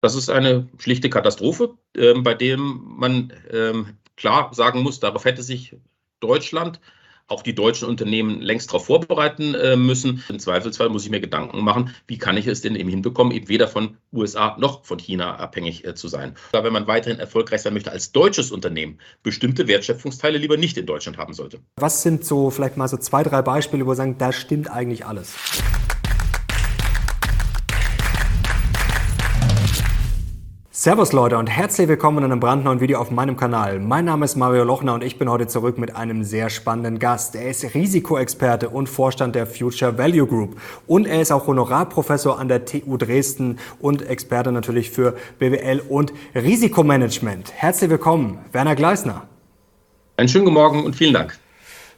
Das ist eine schlichte Katastrophe, äh, bei dem man äh, klar sagen muss, darauf hätte sich Deutschland auch die deutschen Unternehmen längst darauf vorbereiten äh, müssen. Im Zweifelsfall muss ich mir Gedanken machen, wie kann ich es denn eben hinbekommen, eben weder von USA noch von China abhängig äh, zu sein. Da, wenn man weiterhin erfolgreich sein möchte als deutsches Unternehmen, bestimmte Wertschöpfungsteile lieber nicht in Deutschland haben sollte. Was sind so vielleicht mal so zwei, drei Beispiele, wo wir sagen, da stimmt eigentlich alles? Servus Leute und herzlich willkommen in einem brandneuen Video auf meinem Kanal. Mein Name ist Mario Lochner und ich bin heute zurück mit einem sehr spannenden Gast. Er ist Risikoexperte und Vorstand der Future Value Group und er ist auch Honorarprofessor an der TU Dresden und Experte natürlich für BWL und Risikomanagement. Herzlich willkommen, Werner Gleisner. Einen schönen guten Morgen und vielen Dank.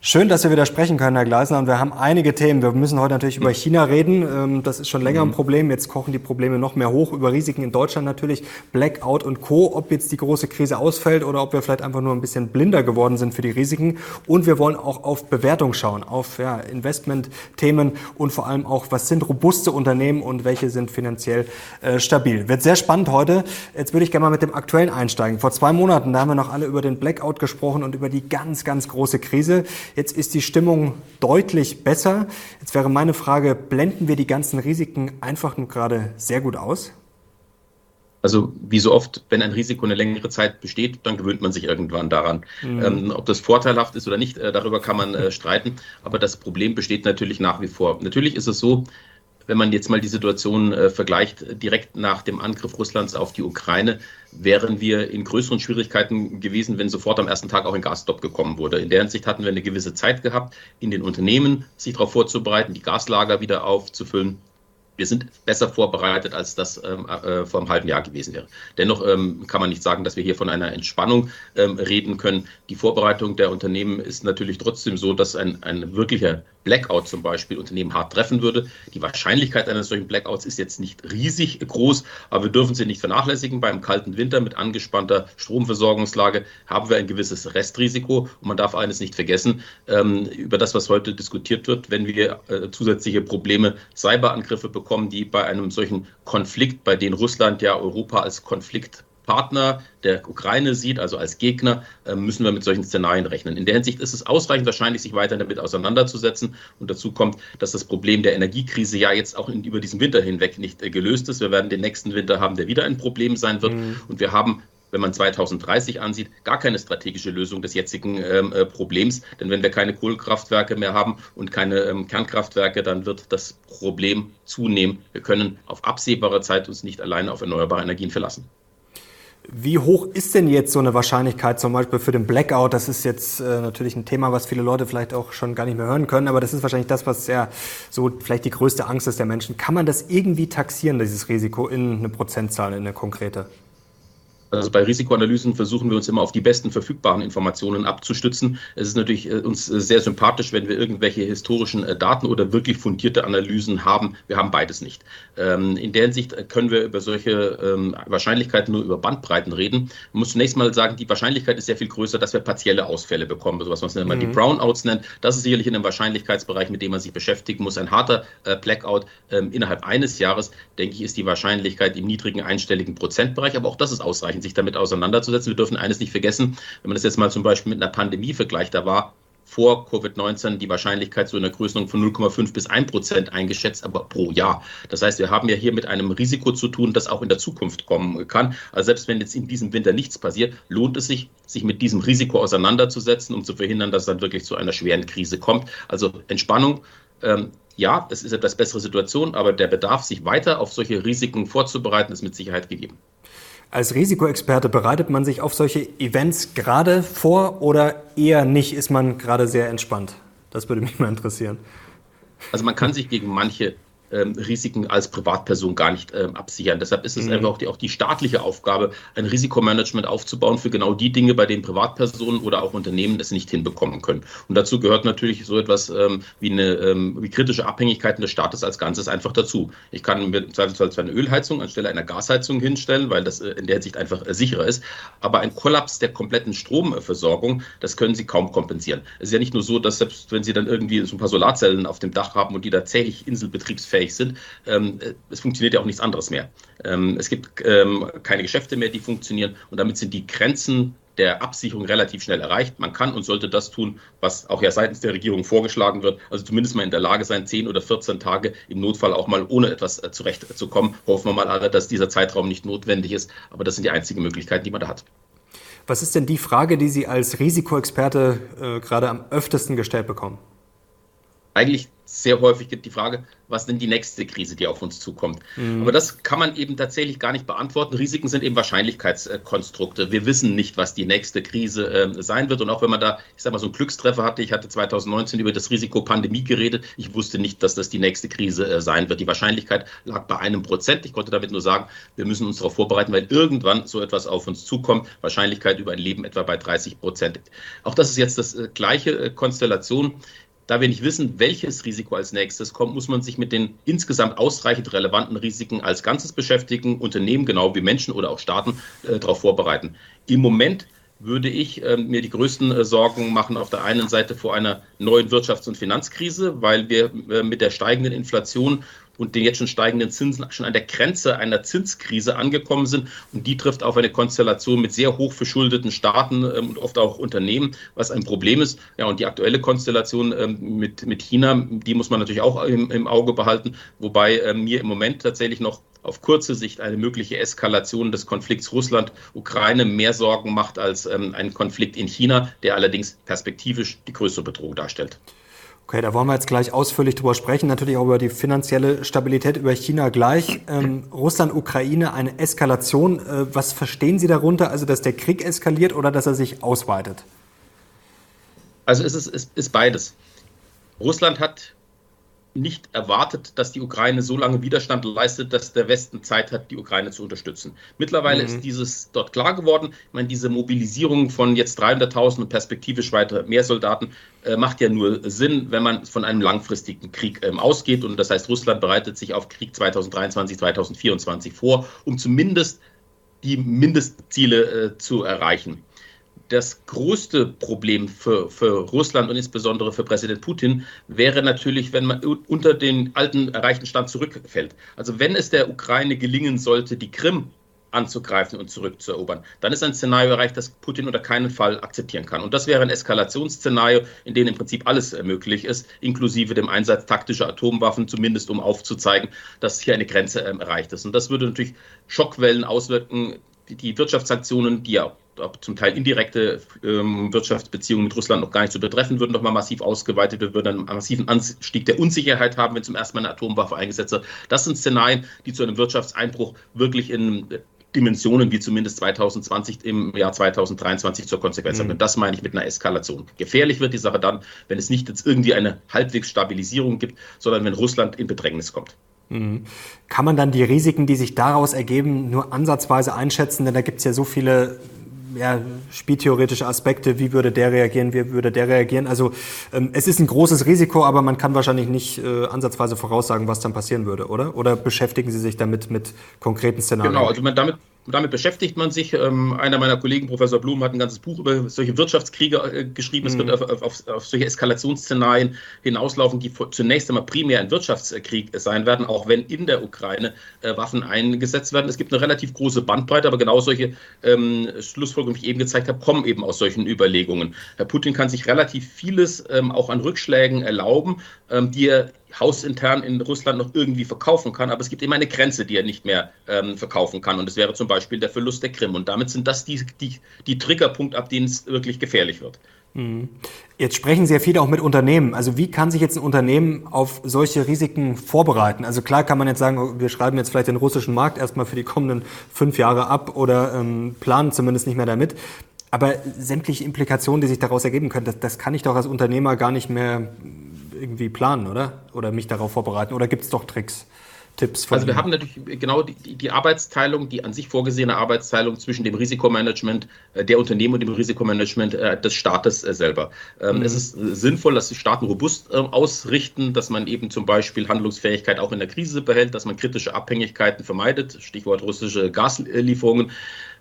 Schön, dass wir wieder sprechen können, Herr Gleisner. Und wir haben einige Themen. Wir müssen heute natürlich über China reden. Ähm, das ist schon länger ein mhm. Problem. Jetzt kochen die Probleme noch mehr hoch. Über Risiken in Deutschland natürlich. Blackout und Co. Ob jetzt die große Krise ausfällt oder ob wir vielleicht einfach nur ein bisschen blinder geworden sind für die Risiken. Und wir wollen auch auf Bewertung schauen, auf ja, Investmentthemen und vor allem auch, was sind robuste Unternehmen und welche sind finanziell äh, stabil. Wird sehr spannend heute. Jetzt würde ich gerne mal mit dem Aktuellen einsteigen. Vor zwei Monaten, da haben wir noch alle über den Blackout gesprochen und über die ganz, ganz große Krise. Jetzt ist die Stimmung deutlich besser. Jetzt wäre meine Frage, blenden wir die ganzen Risiken einfach nur gerade sehr gut aus? Also wie so oft, wenn ein Risiko eine längere Zeit besteht, dann gewöhnt man sich irgendwann daran. Mhm. Ähm, ob das vorteilhaft ist oder nicht, äh, darüber kann man äh, streiten. Aber das Problem besteht natürlich nach wie vor. Natürlich ist es so, wenn man jetzt mal die Situation äh, vergleicht, direkt nach dem Angriff Russlands auf die Ukraine, wären wir in größeren Schwierigkeiten gewesen, wenn sofort am ersten Tag auch ein Gasstopp gekommen wurde. In der Hinsicht hatten wir eine gewisse Zeit gehabt, in den Unternehmen sich darauf vorzubereiten, die Gaslager wieder aufzufüllen wir sind besser vorbereitet, als das ähm, äh, vor einem halben Jahr gewesen wäre. Dennoch ähm, kann man nicht sagen, dass wir hier von einer Entspannung ähm, reden können. Die Vorbereitung der Unternehmen ist natürlich trotzdem so, dass ein, ein wirklicher Blackout zum Beispiel Unternehmen hart treffen würde. Die Wahrscheinlichkeit eines solchen Blackouts ist jetzt nicht riesig groß, aber wir dürfen sie nicht vernachlässigen. Beim kalten Winter mit angespannter Stromversorgungslage haben wir ein gewisses Restrisiko und man darf eines nicht vergessen, ähm, über das, was heute diskutiert wird, wenn wir äh, zusätzliche Probleme, Cyberangriffe bekommen, die bei einem solchen Konflikt, bei dem Russland ja Europa als Konflikt Partner der Ukraine sieht, also als Gegner, äh, müssen wir mit solchen Szenarien rechnen. In der Hinsicht ist es ausreichend wahrscheinlich, sich weiter damit auseinanderzusetzen. Und dazu kommt, dass das Problem der Energiekrise ja jetzt auch in, über diesen Winter hinweg nicht äh, gelöst ist. Wir werden den nächsten Winter haben, der wieder ein Problem sein wird. Mhm. Und wir haben wenn man 2030 ansieht, gar keine strategische Lösung des jetzigen ähm, äh, Problems. Denn wenn wir keine Kohlekraftwerke mehr haben und keine ähm, Kernkraftwerke, dann wird das Problem zunehmen. Wir können auf absehbare Zeit uns nicht alleine auf erneuerbare Energien verlassen. Wie hoch ist denn jetzt so eine Wahrscheinlichkeit zum Beispiel für den Blackout? Das ist jetzt äh, natürlich ein Thema, was viele Leute vielleicht auch schon gar nicht mehr hören können, aber das ist wahrscheinlich das, was ja so vielleicht die größte Angst ist der Menschen. Kann man das irgendwie taxieren, dieses Risiko, in eine Prozentzahl, in eine konkrete? Also bei Risikoanalysen versuchen wir uns immer auf die besten verfügbaren Informationen abzustützen. Es ist natürlich äh, uns äh, sehr sympathisch, wenn wir irgendwelche historischen äh, Daten oder wirklich fundierte Analysen haben. Wir haben beides nicht. Ähm, in der Hinsicht können wir über solche ähm, Wahrscheinlichkeiten nur über Bandbreiten reden. Man muss zunächst mal sagen, die Wahrscheinlichkeit ist sehr viel größer, dass wir partielle Ausfälle bekommen, so was man immer mhm. die Brownouts nennt. Das ist sicherlich in einem Wahrscheinlichkeitsbereich, mit dem man sich beschäftigen muss. Ein harter Blackout ähm, innerhalb eines Jahres, denke ich, ist die Wahrscheinlichkeit im niedrigen einstelligen Prozentbereich, aber auch das ist ausreichend sich damit auseinanderzusetzen. Wir dürfen eines nicht vergessen, wenn man das jetzt mal zum Beispiel mit einer Pandemie vergleicht, da war vor Covid-19 die Wahrscheinlichkeit so in der Größenordnung von 0,5 bis 1 Prozent eingeschätzt, aber pro Jahr. Das heißt, wir haben ja hier mit einem Risiko zu tun, das auch in der Zukunft kommen kann. Also selbst wenn jetzt in diesem Winter nichts passiert, lohnt es sich, sich mit diesem Risiko auseinanderzusetzen, um zu verhindern, dass es dann wirklich zu einer schweren Krise kommt. Also Entspannung. Ähm, ja, es ist etwas bessere Situation, aber der Bedarf, sich weiter auf solche Risiken vorzubereiten, ist mit Sicherheit gegeben. Als Risikoexperte bereitet man sich auf solche Events gerade vor oder eher nicht? Ist man gerade sehr entspannt? Das würde mich mal interessieren. Also man kann sich gegen manche ähm, Risiken als Privatperson gar nicht ähm, absichern. Deshalb ist es mhm. einfach auch die, auch die staatliche Aufgabe, ein Risikomanagement aufzubauen für genau die Dinge, bei denen Privatpersonen oder auch Unternehmen es nicht hinbekommen können. Und dazu gehört natürlich so etwas ähm, wie eine ähm, wie kritische Abhängigkeiten des Staates als Ganzes einfach dazu. Ich kann mir im Zweifelsfall zwar eine Ölheizung anstelle einer Gasheizung hinstellen, weil das äh, in der Hinsicht einfach äh, sicherer ist, aber ein Kollaps der kompletten Stromversorgung, das können Sie kaum kompensieren. Es ist ja nicht nur so, dass selbst wenn Sie dann irgendwie so ein paar Solarzellen auf dem Dach haben und die tatsächlich inselbetriebsfähig handlungsfähig sind. Ähm, es funktioniert ja auch nichts anderes mehr. Ähm, es gibt ähm, keine Geschäfte mehr, die funktionieren und damit sind die Grenzen der Absicherung relativ schnell erreicht. Man kann und sollte das tun, was auch ja seitens der Regierung vorgeschlagen wird. Also zumindest mal in der Lage sein, 10 oder 14 Tage im Notfall auch mal ohne etwas äh, zurechtzukommen. Hoffen wir mal alle, dass dieser Zeitraum nicht notwendig ist. Aber das sind die einzigen Möglichkeiten, die man da hat. Was ist denn die Frage, die Sie als Risikoexperte äh, gerade am öftesten gestellt bekommen? Eigentlich sehr häufig gibt die Frage, was denn die nächste Krise, die auf uns zukommt. Mhm. Aber das kann man eben tatsächlich gar nicht beantworten. Risiken sind eben Wahrscheinlichkeitskonstrukte. Wir wissen nicht, was die nächste Krise äh, sein wird. Und auch wenn man da, ich sag mal, so einen Glückstreffer hatte, ich hatte 2019 über das Risiko Pandemie geredet, ich wusste nicht, dass das die nächste Krise äh, sein wird. Die Wahrscheinlichkeit lag bei einem Prozent. Ich konnte damit nur sagen, wir müssen uns darauf vorbereiten, weil irgendwann so etwas auf uns zukommt. Wahrscheinlichkeit über ein Leben etwa bei 30 Prozent. Auch das ist jetzt das äh, gleiche äh, Konstellation. Da wir nicht wissen, welches Risiko als nächstes kommt, muss man sich mit den insgesamt ausreichend relevanten Risiken als Ganzes beschäftigen, Unternehmen genau wie Menschen oder auch Staaten äh, darauf vorbereiten. Im Moment würde ich äh, mir die größten äh, Sorgen machen auf der einen Seite vor einer neuen Wirtschafts- und Finanzkrise, weil wir äh, mit der steigenden Inflation und den jetzt schon steigenden Zinsen schon an der Grenze einer Zinskrise angekommen sind. Und die trifft auf eine Konstellation mit sehr hoch verschuldeten Staaten ähm, und oft auch Unternehmen, was ein Problem ist. Ja, und die aktuelle Konstellation ähm, mit, mit China, die muss man natürlich auch im, im Auge behalten, wobei ähm, mir im Moment tatsächlich noch auf kurze Sicht eine mögliche Eskalation des Konflikts Russland-Ukraine mehr Sorgen macht als ähm, ein Konflikt in China, der allerdings perspektivisch die größere Bedrohung darstellt. Okay, da wollen wir jetzt gleich ausführlich drüber sprechen, natürlich auch über die finanzielle Stabilität über China gleich. Ähm, Russland, Ukraine, eine Eskalation. Äh, was verstehen Sie darunter? Also, dass der Krieg eskaliert oder dass er sich ausweitet? Also es ist, es ist beides. Russland hat nicht erwartet, dass die Ukraine so lange Widerstand leistet, dass der Westen Zeit hat, die Ukraine zu unterstützen. Mittlerweile mhm. ist dieses dort klar geworden. Ich meine, diese Mobilisierung von jetzt 300.000 und perspektivisch weiter mehr Soldaten äh, macht ja nur Sinn, wenn man von einem langfristigen Krieg ähm, ausgeht. Und das heißt, Russland bereitet sich auf Krieg 2023, 2024 vor, um zumindest die Mindestziele äh, zu erreichen das größte Problem für, für Russland und insbesondere für Präsident Putin wäre natürlich, wenn man unter den alten erreichten Stand zurückfällt. Also wenn es der Ukraine gelingen sollte, die Krim anzugreifen und zurückzuerobern, dann ist ein Szenario erreicht, das Putin unter keinen Fall akzeptieren kann. Und das wäre ein Eskalationsszenario, in dem im Prinzip alles möglich ist, inklusive dem Einsatz taktischer Atomwaffen, zumindest um aufzuzeigen, dass hier eine Grenze ähm, erreicht ist. Und das würde natürlich Schockwellen auswirken. Die Wirtschaftssanktionen, die ja zum Teil indirekte ähm, Wirtschaftsbeziehungen mit Russland noch gar nicht zu betreffen, würden nochmal massiv ausgeweitet. Wir würden einen massiven Anstieg der Unsicherheit haben, wenn zum ersten Mal eine Atomwaffe eingesetzt wird. Das sind Szenarien, die zu einem Wirtschaftseinbruch wirklich in Dimensionen wie zumindest 2020 im Jahr 2023 zur Konsequenz haben. Mhm. Und das meine ich mit einer Eskalation. Gefährlich wird die Sache dann, wenn es nicht jetzt irgendwie eine halbwegs Stabilisierung gibt, sondern wenn Russland in Bedrängnis kommt. Mhm. Kann man dann die Risiken, die sich daraus ergeben, nur ansatzweise einschätzen? Denn da gibt es ja so viele ja, spieltheoretische Aspekte, wie würde der reagieren, wie würde der reagieren. Also ähm, es ist ein großes Risiko, aber man kann wahrscheinlich nicht äh, ansatzweise voraussagen, was dann passieren würde, oder? Oder beschäftigen Sie sich damit mit konkreten Szenarien? Genau, also man, damit damit beschäftigt man sich. Ähm, einer meiner Kollegen, Professor Blum, hat ein ganzes Buch über solche Wirtschaftskriege äh, geschrieben. Mhm. Es wird auf, auf, auf, solche Eskalationsszenarien hinauslaufen, die zunächst einmal primär ein Wirtschaftskrieg sein werden, auch wenn in der Ukraine äh, Waffen eingesetzt werden. Es gibt eine relativ große Bandbreite, aber genau solche ähm, Schlussfolgerungen, wie ich eben gezeigt habe, kommen eben aus solchen Überlegungen. Herr Putin kann sich relativ vieles ähm, auch an Rückschlägen erlauben, ähm, die er hausintern in Russland noch irgendwie verkaufen kann, aber es gibt immer eine Grenze, die er nicht mehr ähm, verkaufen kann. Und das wäre zum Beispiel der Verlust der Krim. Und damit sind das die, die, die Triggerpunkte, ab denen es wirklich gefährlich wird. Mhm. Jetzt sprechen Sie ja viel auch mit Unternehmen. Also wie kann sich jetzt ein Unternehmen auf solche Risiken vorbereiten? Also klar kann man jetzt sagen, wir schreiben jetzt vielleicht den russischen Markt erstmal für die kommenden fünf Jahre ab oder ähm, planen zumindest nicht mehr damit. Aber sämtliche Implikationen, die sich daraus ergeben können, das, das kann ich doch als Unternehmer gar nicht mehr irgendwie planen, oder? Oder mich darauf vorbereiten? Oder gibt es doch Tricks? Tipps von Also wir haben natürlich genau die, die, Arbeitsteilung, die an sich vorgesehene Arbeitsteilung zwischen dem Risikomanagement äh, der Unternehmen und dem Risikomanagement äh, des Staates äh, selber. Ähm, mhm. Es ist sinnvoll, dass die Staaten robust ausrichten, dass man eben zum Beispiel Handlungsfähigkeit auch in der Krise behält, dass man kritische Abhängigkeiten vermeidet, Stichwort russische Gaslieferungen.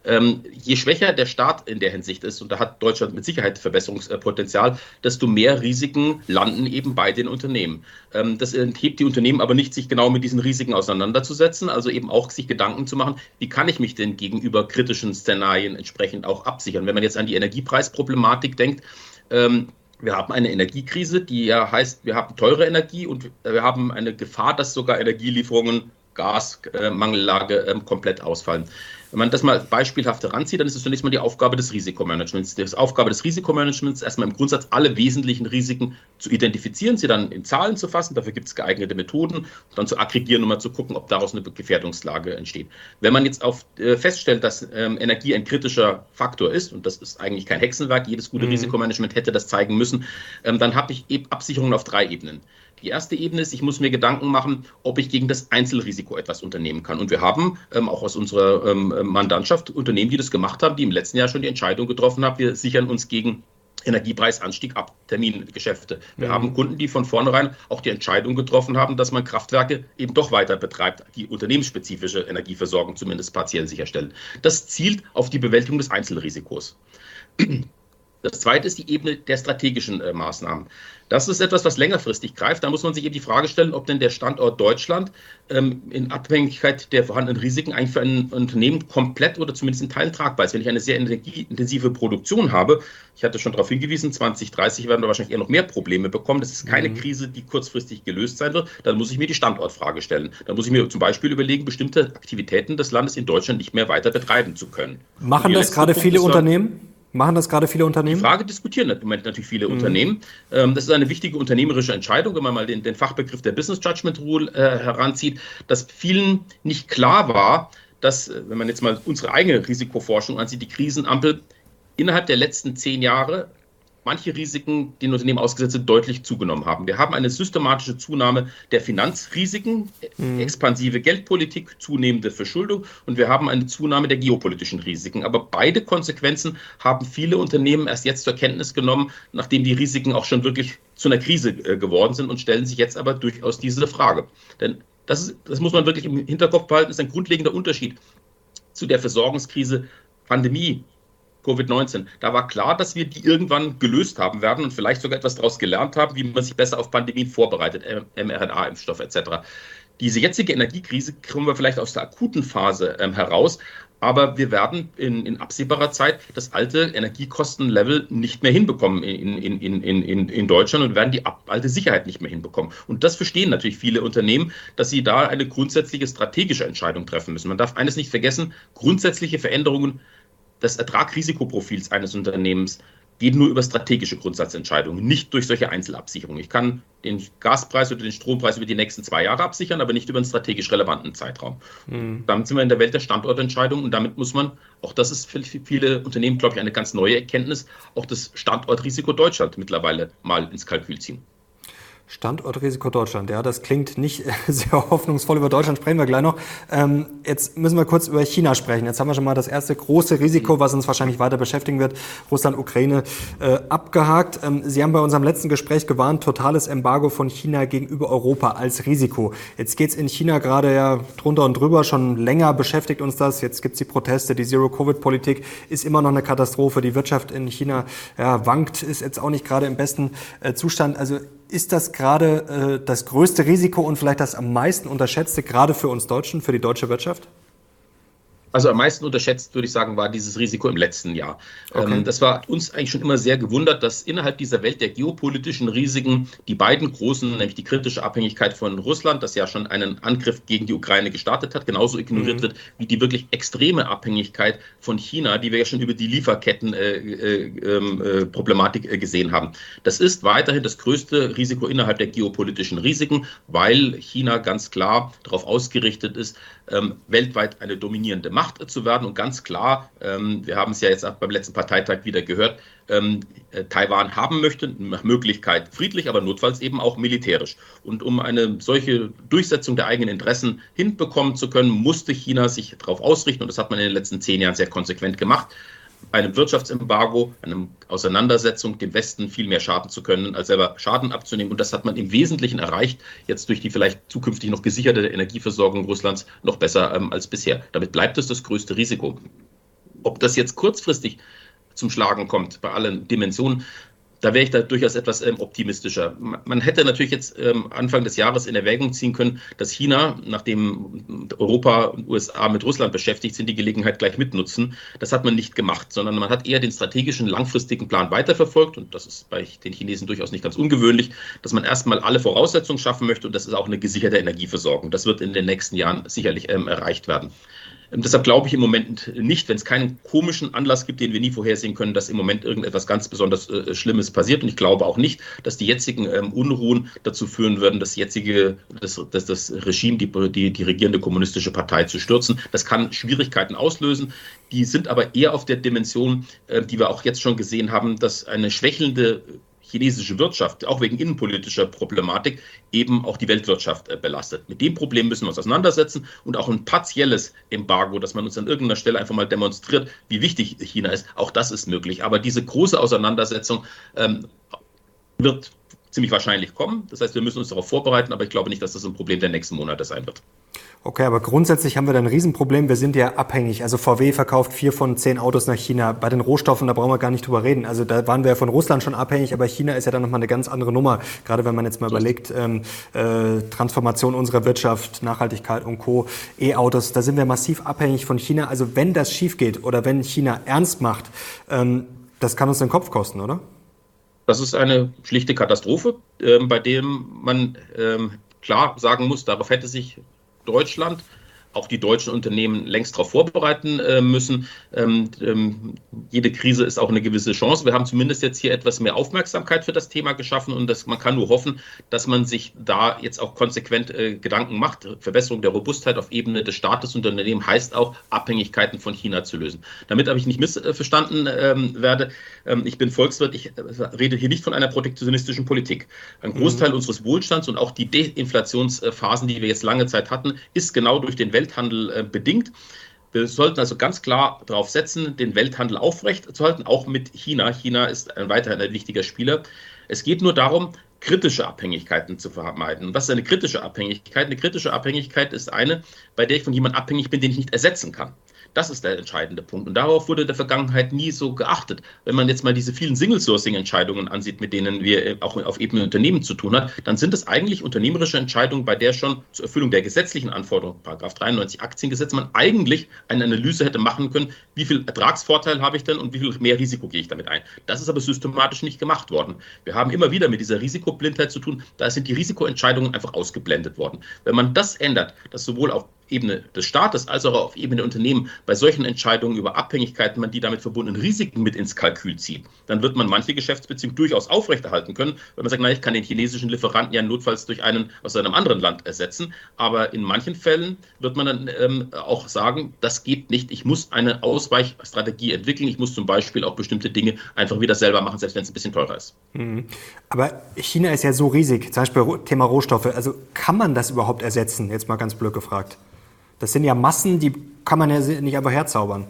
Ähm, je schwächer der Staat in der Hinsicht ist, und da hat Deutschland mit Sicherheit Verbesserungspotenzial, desto mehr Risiken landen eben bei den Unternehmen. Ähm, das enthebt die Unternehmen aber nicht, sich genau mit diesen Risiken auseinanderzusetzen, also eben auch sich Gedanken zu machen, wie kann ich mich denn gegenüber kritischen Szenarien entsprechend auch absichern. Wenn man jetzt an die Energiepreisproblematik denkt, ähm, wir haben eine Energiekrise, die ja heißt, wir haben teure Energie und wir haben eine Gefahr, dass sogar Energielieferungen Gasmangellage äh, komplett ausfallen. Wenn man das mal beispielhaft heranzieht, dann ist es zunächst mal die Aufgabe des Risikomanagements. Die Aufgabe des Risikomanagements, erstmal im Grundsatz alle wesentlichen Risiken zu identifizieren, sie dann in Zahlen zu fassen. Dafür gibt es geeignete Methoden, dann zu aggregieren und mal zu gucken, ob daraus eine Gefährdungslage entsteht. Wenn man jetzt auf, äh, feststellt, dass ähm, Energie ein kritischer Faktor ist, und das ist eigentlich kein Hexenwerk, jedes gute mhm. Risikomanagement hätte das zeigen müssen, ähm, dann habe ich eben Absicherungen auf drei Ebenen. Die erste Ebene ist, ich muss mir Gedanken machen, ob ich gegen das Einzelrisiko etwas unternehmen kann. Und wir haben ähm, auch aus unserer ähm, Mandantschaft Unternehmen, die das gemacht haben, die im letzten Jahr schon die Entscheidung getroffen haben, wir sichern uns gegen Energiepreisanstieg ab, Termingeschäfte. Wir mhm. haben Kunden, die von vornherein auch die Entscheidung getroffen haben, dass man Kraftwerke eben doch weiter betreibt, die unternehmensspezifische Energieversorgung zumindest partiell sicherstellen. Das zielt auf die Bewältigung des Einzelrisikos. Das zweite ist die Ebene der strategischen äh, Maßnahmen. Das ist etwas, was längerfristig greift. Da muss man sich eben die Frage stellen, ob denn der Standort Deutschland ähm, in Abhängigkeit der vorhandenen Risiken eigentlich für ein Unternehmen komplett oder zumindest in Teilen tragbar ist. Wenn ich eine sehr energieintensive Produktion habe, ich hatte schon darauf hingewiesen, 2030 werden wir wahrscheinlich eher noch mehr Probleme bekommen. Das ist keine mhm. Krise, die kurzfristig gelöst sein wird. Dann muss ich mir die Standortfrage stellen. Dann muss ich mir zum Beispiel überlegen, bestimmte Aktivitäten des Landes in Deutschland nicht mehr weiter betreiben zu können. Machen das gerade viele Unternehmen? Machen das gerade viele Unternehmen? Die Frage diskutieren im Moment natürlich viele mhm. Unternehmen. Ähm, das ist eine wichtige unternehmerische Entscheidung, wenn man mal den, den Fachbegriff der Business Judgment Rule äh, heranzieht, dass vielen nicht klar war, dass, äh, wenn man jetzt mal unsere eigene Risikoforschung ansieht, die Krisenampel innerhalb der letzten zehn Jahre manche Risiken, die den Unternehmen ausgesetzt sind, deutlich zugenommen haben. Wir haben eine systematische Zunahme der Finanzrisiken, mhm. expansive Geldpolitik, zunehmende Verschuldung und wir haben eine Zunahme der geopolitischen Risiken. Aber beide Konsequenzen haben viele Unternehmen erst jetzt zur Kenntnis genommen, nachdem die Risiken auch schon wirklich zu einer Krise äh, geworden sind und stellen sich jetzt aber durchaus diese Frage. Denn das, ist, das muss man wirklich im Hinterkopf behalten, ist ein grundlegender Unterschied zu der Versorgungskrise Pandemie Covid-19. Da war klar, dass wir die irgendwann gelöst haben werden und vielleicht sogar etwas daraus gelernt haben, wie man sich besser auf Pandemien vorbereitet, mRNA-Impfstoff etc. Diese jetzige Energiekrise kommen wir vielleicht aus der akuten Phase ähm, heraus, aber wir werden in, in, absehbarer Zeit das alte Energiekostenlevel nicht mehr hinbekommen in, in, in, in Deutschland und werden die alte Sicherheit nicht mehr hinbekommen. Und das verstehen natürlich viele Unternehmen, dass sie da eine grundsätzliche strategische Entscheidung treffen müssen. Man darf eines nicht vergessen, grundsätzliche Veränderungen des Ertrag-Risikoprofils eines Unternehmens geht nur über strategische Grundsatzentscheidungen, nicht durch solche Einzelabsicherungen. Ich kann den Gaspreis oder den Strompreis über die nächsten zwei Jahre absichern, aber nicht über einen strategisch relevanten Zeitraum. Mhm. Damit sind wir in der Welt der Standortentscheidung und damit muss man, auch das ist für viele Unternehmen, glaube ich, eine ganz neue Erkenntnis, auch das Standortrisiko Deutschland mittlerweile mal ins Kalkül ziehen. Standortrisiko Deutschland, ja, das klingt nicht sehr hoffnungsvoll. Über Deutschland sprechen wir gleich noch. Ähm, jetzt müssen wir kurz über China sprechen. Jetzt haben wir schon mal das erste große Risiko, was uns wahrscheinlich weiter beschäftigen wird, Russland, Ukraine, äh, abgehakt. Ähm, Sie haben bei unserem letzten Gespräch gewarnt, totales Embargo von China gegenüber Europa als Risiko. Jetzt geht's in China gerade ja drunter und drüber. Schon länger beschäftigt uns das. Jetzt gibt's die Proteste, die Zero-Covid-Politik ist immer noch eine Katastrophe. Die Wirtschaft in China ja, wankt, ist jetzt auch nicht gerade im besten äh, Zustand. Also ist das gerade äh, das größte Risiko und vielleicht das am meisten unterschätzte, gerade für uns Deutschen, für die deutsche Wirtschaft? Also am meisten unterschätzt, würde ich sagen, war dieses Risiko im letzten Jahr. Okay. Ähm, das war uns eigentlich schon immer sehr gewundert, dass innerhalb dieser Welt der geopolitischen Risiken die beiden großen, nämlich die kritische Abhängigkeit von Russland, das ja schon einen Angriff gegen die Ukraine gestartet hat, genauso ignoriert mhm. wird wie die wirklich extreme Abhängigkeit von China, die wir ja schon über die Lieferketten-Problematik äh, äh, ähm, äh, gesehen haben. Das ist weiterhin das größte Risiko innerhalb der geopolitischen Risiken, weil China ganz klar darauf ausgerichtet ist, weltweit eine dominierende Macht zu werden. Und ganz klar, ähm, wir haben es ja jetzt beim letzten Parteitag wieder gehört, ähm, äh, Taiwan haben möchte, nach Möglichkeit friedlich, aber notfalls eben auch militärisch. Und um eine solche Durchsetzung der eigenen Interessen hinbekommen zu können, musste China sich darauf ausrichten. Und das hat man in den letzten zehn Jahren sehr konsequent gemacht einem Wirtschaftsembargo, einer Auseinandersetzung dem Westen viel mehr schaden zu können, als selber Schaden abzunehmen. Und das hat man im Wesentlichen erreicht, jetzt durch die vielleicht zukünftig noch gesicherte Energieversorgung Russlands noch besser ähm, als bisher. Damit bleibt es das größte Risiko. Ob das jetzt kurzfristig zum Schlagen kommt bei allen Dimensionen, da wäre ich da durchaus etwas ähm, optimistischer. Man hätte natürlich jetzt ähm, Anfang des Jahres in Erwägung ziehen können, dass China, nachdem Europa und USA mit Russland beschäftigt sind, die Gelegenheit gleich mitnutzen. Das hat man nicht gemacht, sondern man hat eher den strategischen, langfristigen Plan weiterverfolgt. Und das ist bei den Chinesen durchaus nicht ganz ungewöhnlich, dass man erstmal alle Voraussetzungen schaffen möchte. Und das ist auch eine gesicherte Energieversorgung. Das wird in den nächsten Jahren sicherlich ähm, erreicht werden. Ähm, deshalb glaube ich im Moment nicht, wenn es keinen komischen Anlass gibt, den wir nie vorhersehen können, dass im Moment irgendetwas ganz besonders äh, Schlimmes passiert. Und ich glaube auch nicht, dass die jetzigen ähm, Unruhen dazu führen würden, das jetzige, das, das, das Regime, die, die, die regierende kommunistische Partei zu stürzen. Das kann Schwierigkeiten auslösen. Die sind aber eher auf der Dimension, äh, die wir auch jetzt schon gesehen haben, dass eine schwächelnde chinesische Wirtschaft, auch wegen innenpolitischer Problematik, eben auch die Weltwirtschaft äh, belastet. Mit dem Problem müssen wir uns auseinandersetzen und auch ein partielles Embargo, dass man uns an irgendeiner Stelle einfach mal demonstriert, wie wichtig China ist, auch das ist möglich. Aber diese große Auseinandersetzung ähm, wird ziemlich wahrscheinlich kommen. Das heißt, wir müssen uns darauf vorbereiten, aber ich glaube nicht, dass das ein Problem der nächsten Monate sein wird. Okay, aber grundsätzlich haben wir da ein Riesenproblem. Wir sind ja abhängig. Also VW verkauft vier von zehn Autos nach China. Bei den Rohstoffen, da brauchen wir gar nicht drüber reden. Also da waren wir ja von Russland schon abhängig, aber China ist ja dann nochmal eine ganz andere Nummer. Gerade wenn man jetzt mal überlegt, ähm, äh, Transformation unserer Wirtschaft, Nachhaltigkeit und Co., E-Autos, da sind wir massiv abhängig von China. Also wenn das schief geht oder wenn China ernst macht, ähm, das kann uns den Kopf kosten, oder? Das ist eine schlichte Katastrophe, äh, bei dem man ähm, klar sagen muss, darauf hätte sich Deutschland auch die deutschen Unternehmen längst darauf vorbereiten äh, müssen. Ähm, ähm, jede Krise ist auch eine gewisse Chance. Wir haben zumindest jetzt hier etwas mehr Aufmerksamkeit für das Thema geschaffen und das, man kann nur hoffen, dass man sich da jetzt auch konsequent äh, Gedanken macht. Verbesserung der Robustheit auf Ebene des Staates und Unternehmen heißt auch, Abhängigkeiten von China zu lösen. Damit habe ich nicht missverstanden ähm, werde. Ähm, ich bin Volkswirt, ich äh, rede hier nicht von einer protektionistischen Politik. Ein Großteil mhm. unseres Wohlstands und auch die Deinflationsphasen, die wir jetzt lange Zeit hatten, ist genau durch den Welthandel äh, bedingt. Wir sollten also ganz klar darauf setzen, den Welthandel aufrechtzuerhalten, auch mit China. China ist ein weiterhin ein wichtiger Spieler. Es geht nur darum, kritische Abhängigkeiten zu vermeiden. was ist eine kritische Abhängigkeit? Eine kritische Abhängigkeit ist eine, bei der ich von jemandem abhängig bin, den ich nicht ersetzen kann. Das ist der entscheidende Punkt. Und darauf wurde in der Vergangenheit nie so geachtet. Wenn man jetzt mal diese vielen Single-Sourcing-Entscheidungen ansieht, mit denen wir äh, auch auf Ebene Unternehmen zu tun haben, dann sind es eigentlich unternehmerische Entscheidungen, bei der schon zur Erfüllung der gesetzlichen Anforderungen, Paragraph 93 Aktiengesetz, man eigentlich eine Analyse hätte machen können, wie viel Ertragsvorteil habe ich denn und wie viel mehr Risiko gehe ich damit ein. Das ist aber systematisch nicht gemacht worden. Wir haben immer wieder mit dieser Risikoblindheit zu tun. Da sind die Risikoentscheidungen einfach ausgeblendet worden. Wenn man das ändert, dass sowohl auf Ebene des Staates als auch auf Ebene der Unternehmen bei solchen Entscheidungen über Abhängigkeiten man die damit verbundenen Risiken mit ins Kalkül zieht, dann wird man manche Geschäftsbeziehungen durchaus aufrechterhalten können, wenn man sagt, na, ich kann den chinesischen Lieferanten ja notfalls durch einen aus einem anderen Land ersetzen. Aber in manchen Fällen wird man dann ähm, auch sagen, das geht nicht. Ich muss eine Ausweichstrategie entwickeln. Ich muss zum Beispiel auch bestimmte Dinge einfach wieder selber machen, selbst wenn es ein bisschen teurer ist. Mhm. Aber China ist ja so riesig, zum Beispiel Thema Rohstoffe. Also kann man das überhaupt ersetzen? Jetzt mal ganz blöd gefragt. Das sind ja Massen, die kann man ja nicht einfach herzaubern.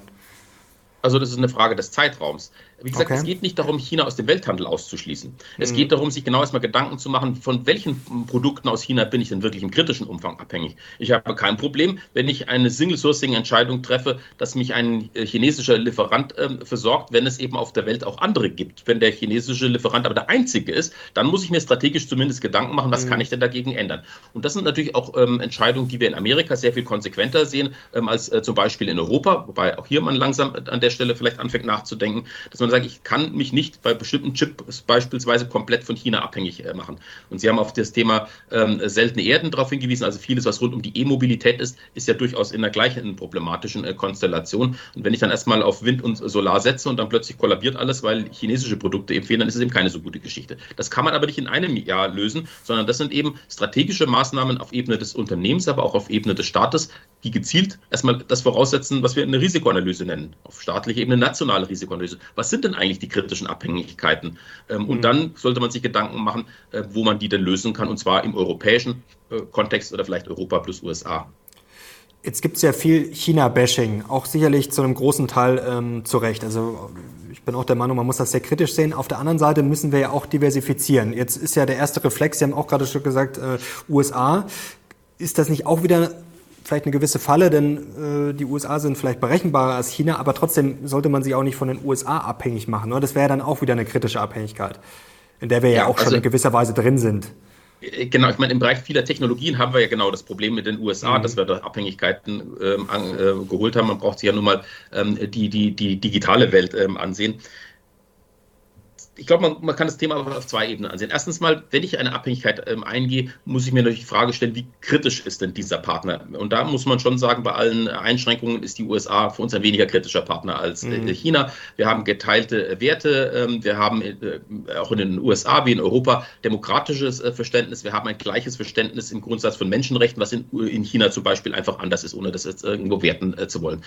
Also das ist eine Frage des Zeitraums. Wie gesagt, okay. es geht nicht darum, China aus dem Welthandel auszuschließen. Es mhm. geht darum, sich genau erstmal Gedanken zu machen, von welchen Produkten aus China bin ich denn wirklich im kritischen Umfang abhängig. Ich habe kein Problem, wenn ich eine Single-Sourcing-Entscheidung treffe, dass mich ein äh, chinesischer Lieferant äh, versorgt, wenn es eben auf der Welt auch andere gibt. Wenn der chinesische Lieferant aber der einzige ist, dann muss ich mir strategisch zumindest Gedanken machen, was mhm. kann ich denn dagegen ändern. Und das sind natürlich auch ähm, Entscheidungen, die wir in Amerika sehr viel konsequenter sehen ähm, als äh, zum Beispiel in Europa, wobei auch hier man langsam an der Stelle vielleicht anfängt nachzudenken, dass man man sagen, ich kann mich nicht bei bestimmten Chips beispielsweise komplett von China abhängig äh, machen. Und Sie haben auf das Thema ähm, seltene Erden darauf hingewiesen, also vieles, was rund um die E-Mobilität ist, ist ja durchaus in der gleichen problematischen äh, Konstellation. Und wenn ich dann erstmal auf Wind und Solar setze und dann plötzlich kollabiert alles, weil chinesische Produkte eben fehlen, dann ist es eben keine so gute Geschichte. Das kann man aber nicht in einem Jahr lösen, sondern das sind eben strategische Maßnahmen auf Ebene des Unternehmens, aber auch auf Ebene des Staates, die gezielt erstmal das voraussetzen, was wir eine Risikoanalyse nennen, auf staatlicher Ebene nationale Risikoanalyse. Was sind denn eigentlich die kritischen Abhängigkeiten? Ähm, und mhm. dann sollte man sich Gedanken machen, äh, wo man die denn lösen kann, und zwar im europäischen äh, Kontext oder vielleicht Europa plus USA. Jetzt gibt es ja viel China-Bashing, auch sicherlich zu einem großen Teil ähm, zu Recht. Also ich bin auch der Meinung, man muss das sehr kritisch sehen. Auf der anderen Seite müssen wir ja auch diversifizieren. Jetzt ist ja der erste Reflex, Sie haben auch gerade schon gesagt, äh, USA. Ist das nicht auch wieder vielleicht eine gewisse Falle, denn äh, die USA sind vielleicht berechenbarer als China, aber trotzdem sollte man sie auch nicht von den USA abhängig machen. Ne? Das wäre dann auch wieder eine kritische Abhängigkeit, in der wir ja, ja auch also, schon in gewisser Weise drin sind. Äh, genau, ich meine, im Bereich vieler Technologien haben wir ja genau das Problem mit den USA, mhm. dass wir da Abhängigkeiten ähm, äh, geholt haben. Man braucht sich ja nun mal ähm, die, die, die digitale Welt ähm, ansehen ich glaube, man, man, kann das Thema auf zwei Ebenen ansehen. Erstens mal, wenn ich eine Abhängigkeit ähm, eingehe, muss ich mir natürlich die Frage stellen, wie kritisch ist denn dieser Partner? Und da muss man schon sagen, bei allen Einschränkungen ist die USA für uns ein weniger kritischer Partner als äh, mhm. China. Wir haben geteilte äh, Werte, ähm, wir haben äh, auch in den USA wie in Europa demokratisches äh, Verständnis, wir haben ein gleiches Verständnis im Grundsatz von Menschenrechten, was in, in China zum Beispiel einfach anders ist, ohne das jetzt irgendwo werten äh, zu wollen.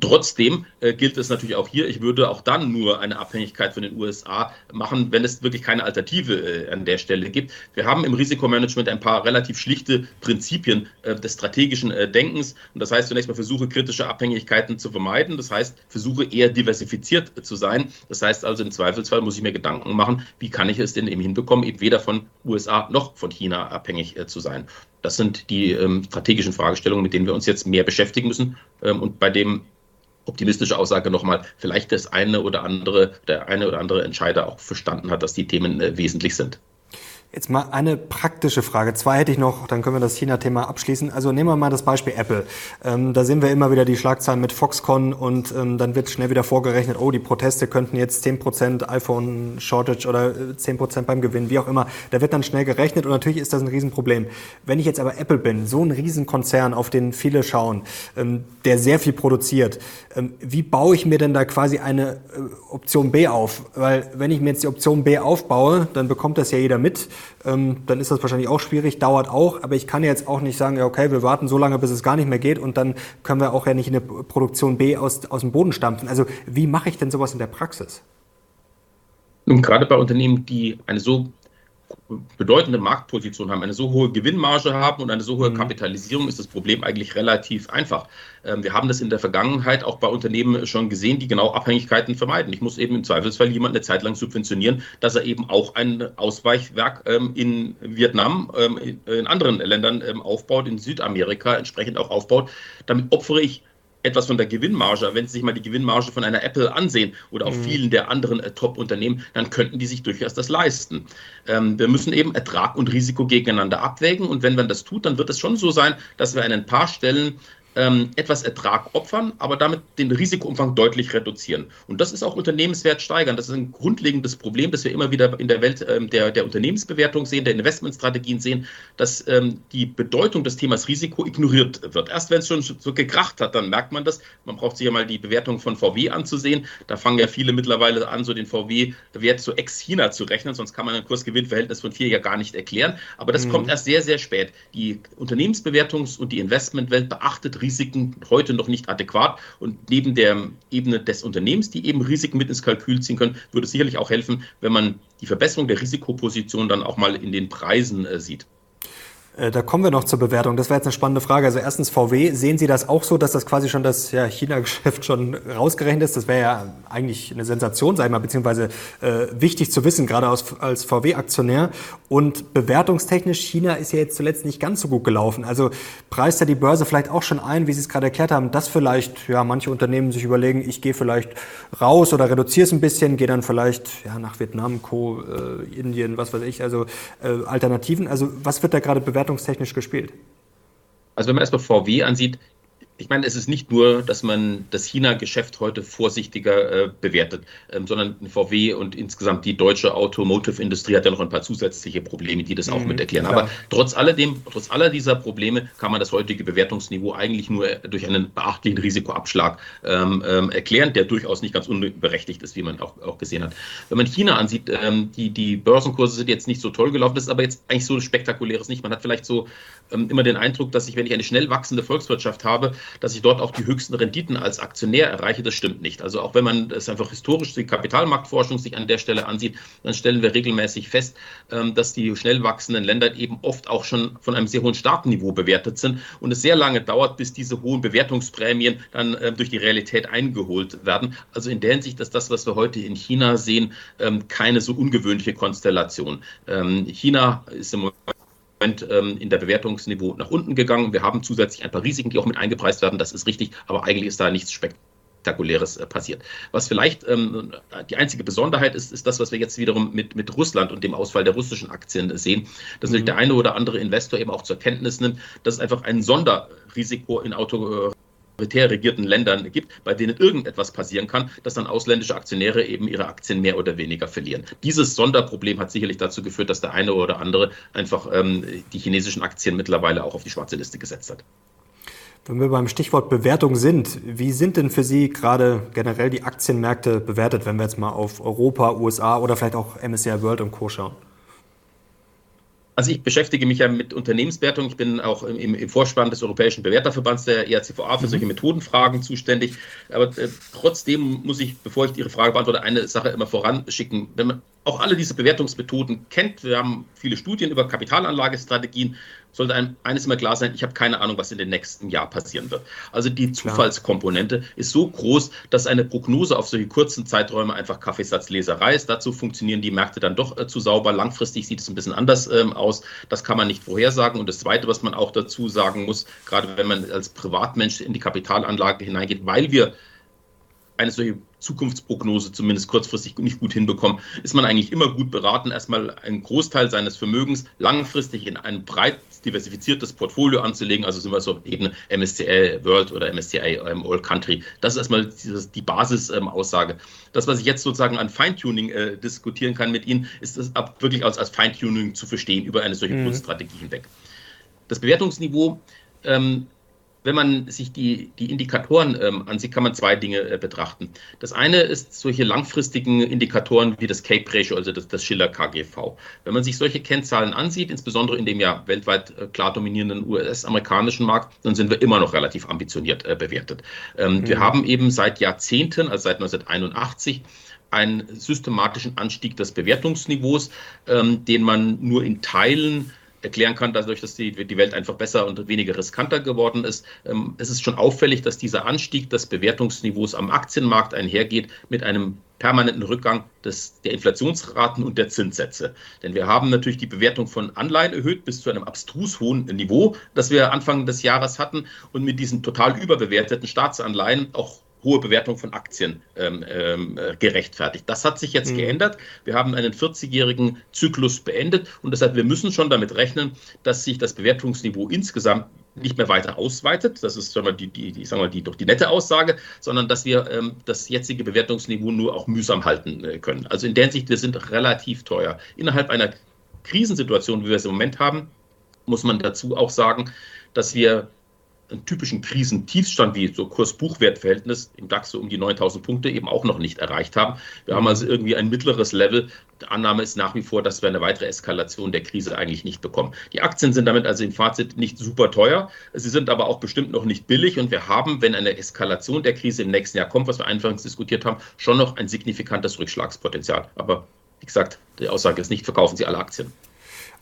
Trotzdem äh, gilt es natürlich auch hier, ich würde auch dann nur eine Abhängigkeit von den USA machen, wenn es wirklich keine Alternative äh, an der Stelle gibt. Wir haben im Risikomanagement ein paar relativ schlichte Prinzipien äh, des strategischen äh, Denkens. Und das heißt zunächst mal versuche kritische Abhängigkeiten zu vermeiden. Das heißt versuche eher diversifiziert zu sein. Das heißt also im Zweifelsfall muss ich mir Gedanken machen, wie kann ich es denn eben hinbekommen, eben weder von USA noch von China abhängig äh, zu sein. Das sind die ähm, strategischen Fragestellungen, mit denen wir uns jetzt mehr beschäftigen müssen ähm, und bei dem optimistische Aussage nochmal, vielleicht das eine oder andere, der eine oder andere Entscheider auch verstanden hat, dass die Themen äh, wesentlich sind. Jetzt mal eine praktische Frage. Zwei hätte ich noch, dann können wir das China-Thema abschließen. Also nehmen wir mal das Beispiel Apple. Ähm, da sehen wir immer wieder die Schlagzeilen mit Foxconn und ähm, dann wird schnell wieder vorgerechnet, oh, die Proteste könnten jetzt 10% iPhone-Shortage oder 10% äh, beim Gewinn, wie auch immer. Da wird dann schnell gerechnet und natürlich ist das ein Riesenproblem. Wenn ich jetzt aber Apple bin, so ein Riesenkonzern, auf den viele schauen, ähm, der sehr viel produziert, ähm, wie baue ich mir denn da quasi eine äh, Option B auf? Weil wenn ich mir jetzt die Option B aufbaue, dann bekommt das ja jeder mit ähm, dann ist das wahrscheinlich auch schwierig, dauert auch. Aber ich kann jetzt auch nicht sagen, ja, okay, wir warten so lange, bis es gar nicht mehr geht und dann können wir auch ja nicht in der Produktion B aus, aus dem Boden stampfen. Also wie mache ich denn sowas in der Praxis? Nun, gerade bei Unternehmen, die eine so bedeutende Marktposition haben, eine so hohe Gewinnmarge haben und eine so hohe mhm. Kapitalisierung, ist das Problem eigentlich relativ einfach. Ähm, wir haben das in der Vergangenheit auch bei Unternehmen schon gesehen, die genau Abhängigkeiten vermeiden. Ich muss eben im Zweifelsfall jemanden eine Zeit lang subventionieren, dass er eben auch ein Ausweichwerk ähm, in Vietnam, ähm, in anderen Ländern aufbaut, in Südamerika entsprechend auch aufbaut. Damit opfere ich etwas von der Gewinnmarge, wenn Sie sich mal die Gewinnmarge von einer Apple ansehen oder auch mhm. vielen der anderen äh, Top-Unternehmen, dann könnten die sich durchaus das leisten. Ähm, wir müssen eben Ertrag und Risiko gegeneinander abwägen und wenn man das tut, dann wird es schon so sein, dass wir an ein paar Stellen ähm, etwas Ertrag opfern, aber damit den Risikoumfang deutlich reduzieren. Und das ist auch Unternehmenswert steigern. Das ist ein grundlegendes Problem, das wir immer wieder in der Welt ähm, der, der Unternehmensbewertung sehen, der Investmentstrategien sehen, dass ähm, die Bedeutung des Themas Risiko ignoriert wird. Erst wenn es schon so gekracht hat, dann merkt man das. Man braucht sich ja mal die Bewertung von VW anzusehen. Da fangen ja viele mittlerweile an, so den VW-Wert zu Ex-China zu rechnen, sonst kann man ein Kursgewinnverhältnis von vier ja gar nicht erklären. Aber das mhm. kommt erst sehr, sehr spät. Die Unternehmensbewertungs- und die Investmentwelt beachtet Risiko Risiken heute noch nicht adäquat. Und neben der Ebene des Unternehmens, die eben Risiken mit ins Kalkül ziehen können, würde es sicherlich auch helfen, wenn man die Verbesserung der Risikoposition dann auch mal in den Preisen äh, sieht. Äh, da kommen wir noch zur Bewertung. Das wäre jetzt eine spannende Frage. Also erstens VW, sehen Sie das auch so, dass das quasi schon das ja, China-Geschäft schon rausgerechnet ist? Das wäre ja eigentlich eine Sensation, ich mal, beziehungsweise äh, wichtig zu wissen, gerade aus, als VW-Aktionär. Und bewertungstechnisch, China ist ja jetzt zuletzt nicht ganz so gut gelaufen. Also preist ja die Börse vielleicht auch schon ein, wie Sie es gerade erklärt haben, dass vielleicht ja manche Unternehmen sich überlegen, ich gehe vielleicht raus oder reduziere es ein bisschen, gehe dann vielleicht ja, nach Vietnam, Co., äh, Indien, was weiß ich, also äh, Alternativen. Also was wird da gerade bewertet? Bewertungstechnisch gespielt? Also wenn man erstmal VW ansieht, ich meine, es ist nicht nur, dass man das China-Geschäft heute vorsichtiger äh, bewertet, ähm, sondern VW und insgesamt die deutsche Automotive-Industrie hat ja noch ein paar zusätzliche Probleme, die das mhm, auch mit erklären. Aber trotz alledem, trotz aller dieser Probleme kann man das heutige Bewertungsniveau eigentlich nur durch einen beachtlichen Risikoabschlag ähm, ähm, erklären, der durchaus nicht ganz unberechtigt ist, wie man auch, auch gesehen hat. Wenn man China ansieht, ähm, die, die Börsenkurse sind jetzt nicht so toll gelaufen, das ist aber jetzt eigentlich so spektakuläres nicht. Man hat vielleicht so ähm, immer den Eindruck, dass ich, wenn ich eine schnell wachsende Volkswirtschaft habe, dass ich dort auch die höchsten Renditen als Aktionär erreiche. Das stimmt nicht. Also auch wenn man es einfach historisch die Kapitalmarktforschung sich an der Stelle ansieht, dann stellen wir regelmäßig fest, ähm, dass die schnell wachsenden Länder eben oft auch schon von einem sehr hohen Startniveau bewertet sind und es sehr lange dauert, bis diese hohen Bewertungsprämien dann äh, durch die Realität eingeholt werden. Also in der Hinsicht ist das, was wir heute in China sehen, ähm, keine so ungewöhnliche Konstellation. China ist im Moment ähm, in der Bewertungsniveau nach unten gegangen. Wir haben zusätzlich ein paar Risiken, die auch mit eingepreist werden. Das ist richtig, aber eigentlich ist da nichts Spektakuläres äh, passiert. Was vielleicht ähm, die einzige Besonderheit ist, ist das, was wir jetzt wiederum mit, mit Russland und dem Ausfall der russischen Aktien sehen, dass mhm. der eine oder andere Investor eben auch zur Kenntnis nimmt, dass es einfach ein Sonderrisiko in Auto autoritär regierten Ländern gibt, bei denen irgendetwas passieren kann, dass dann ausländische Aktionäre eben ihre Aktien mehr oder weniger verlieren. Dieses Sonderproblem hat sicherlich dazu geführt, dass der eine oder andere einfach ähm, die chinesischen Aktien mittlerweile auch auf die schwarze Liste gesetzt hat. Wenn wir beim Stichwort Bewertung sind, wie sind denn für Sie gerade generell die Aktienmärkte bewertet, wenn wir jetzt mal auf Europa, USA oder vielleicht auch MSCI World und Co. schauen? Also ich beschäftige mich ja mit Unternehmenswertung. Ich bin auch im, im Vorspann des Europäischen Bewerterverbands der ERCVA für solche mhm. Methodenfragen zuständig. Aber äh, trotzdem muss ich, bevor ich Ihre Frage beantworte, eine Sache immer voranschicken. Wenn man auch alle diese Bewertungsmethoden kennt, wir haben viele Studien über Kapitalanlagestrategien, sollte einem eines immer klar sein, ich habe keine Ahnung, was in den nächsten Jahr passieren wird. Also die Zufallskomponente ist so groß, dass eine Prognose auf solche kurzen Zeiträume einfach Kaffeesatzleserei ist. Dazu funktionieren die Märkte dann doch äh, zu sauber. Langfristig sieht es ein bisschen anders ähm, aus. Das kann man nicht vorhersagen. Und das Zweite, was man auch dazu sagen muss, gerade wenn man als Privatmensch in die Kapitalanlage hineingeht, weil wir eine solche Zukunftsprognose zumindest kurzfristig nicht gut hinbekommen, ist man eigentlich immer gut beraten, erstmal einen Großteil seines Vermögens langfristig in ein breit diversifiziertes Portfolio anzulegen. Also sind wir so auf Ebene MSCI World oder MSCI ähm, All Country. Das ist erstmal die Basisaussage. Ähm, das, was ich jetzt sozusagen an Feintuning äh, diskutieren kann mit Ihnen, ist das wirklich als, als Feintuning zu verstehen über eine solche mhm. Grundstrategie hinweg. Das Bewertungsniveau ähm, wenn man sich die, die Indikatoren ähm, ansieht, kann man zwei Dinge äh, betrachten. Das eine ist solche langfristigen Indikatoren wie das Cape Ratio, also das, das Schiller KGV. Wenn man sich solche Kennzahlen ansieht, insbesondere in dem ja weltweit äh, klar dominierenden US-amerikanischen Markt, dann sind wir immer noch relativ ambitioniert äh, bewertet. Ähm, mhm. Wir haben eben seit Jahrzehnten, also seit 1981, einen systematischen Anstieg des Bewertungsniveaus, ähm, den man nur in Teilen erklären kann, dadurch, dass die, die Welt einfach besser und weniger riskanter geworden ist. Ähm, es ist schon auffällig, dass dieser Anstieg des Bewertungsniveaus am Aktienmarkt einhergeht mit einem permanenten Rückgang des, der Inflationsraten und der Zinssätze. Denn wir haben natürlich die Bewertung von Anleihen erhöht bis zu einem abstrus hohen Niveau, das wir Anfang des Jahres hatten und mit diesen total überbewerteten Staatsanleihen auch hohe Bewertung von Aktien ähm, ähm, äh, gerechtfertigt. Das hat sich jetzt mhm. geändert. Wir haben einen 40-jährigen Zyklus beendet und deshalb wir müssen schon damit rechnen, dass sich das Bewertungsniveau insgesamt nicht mehr weiter ausweitet. Das ist sagen wir, die, die, die, sagen wir, die, doch die nette Aussage, sondern dass wir ähm, das jetzige Bewertungsniveau nur auch mühsam halten äh, können. Also in der Hinsicht, wir sind relativ teuer. Innerhalb einer Krisensituation, wie wir es im Moment haben, muss man dazu auch sagen, dass wir einen typischen Krisentiefstand wie so Kurs-Buchwert-Verhältnis im DAX so um die 9000 Punkte eben auch noch nicht erreicht haben. Wir haben also irgendwie ein mittleres Level. Die Annahme ist nach wie vor, dass wir eine weitere Eskalation der Krise eigentlich nicht bekommen. Die Aktien sind damit also im Fazit nicht super teuer. Sie sind aber auch bestimmt noch nicht billig und wir haben, wenn eine Eskalation der Krise im nächsten Jahr kommt, was wir anfangs diskutiert haben, schon noch ein signifikantes Rückschlagspotenzial. Aber wie gesagt, die Aussage ist nicht, verkaufen Sie alle Aktien.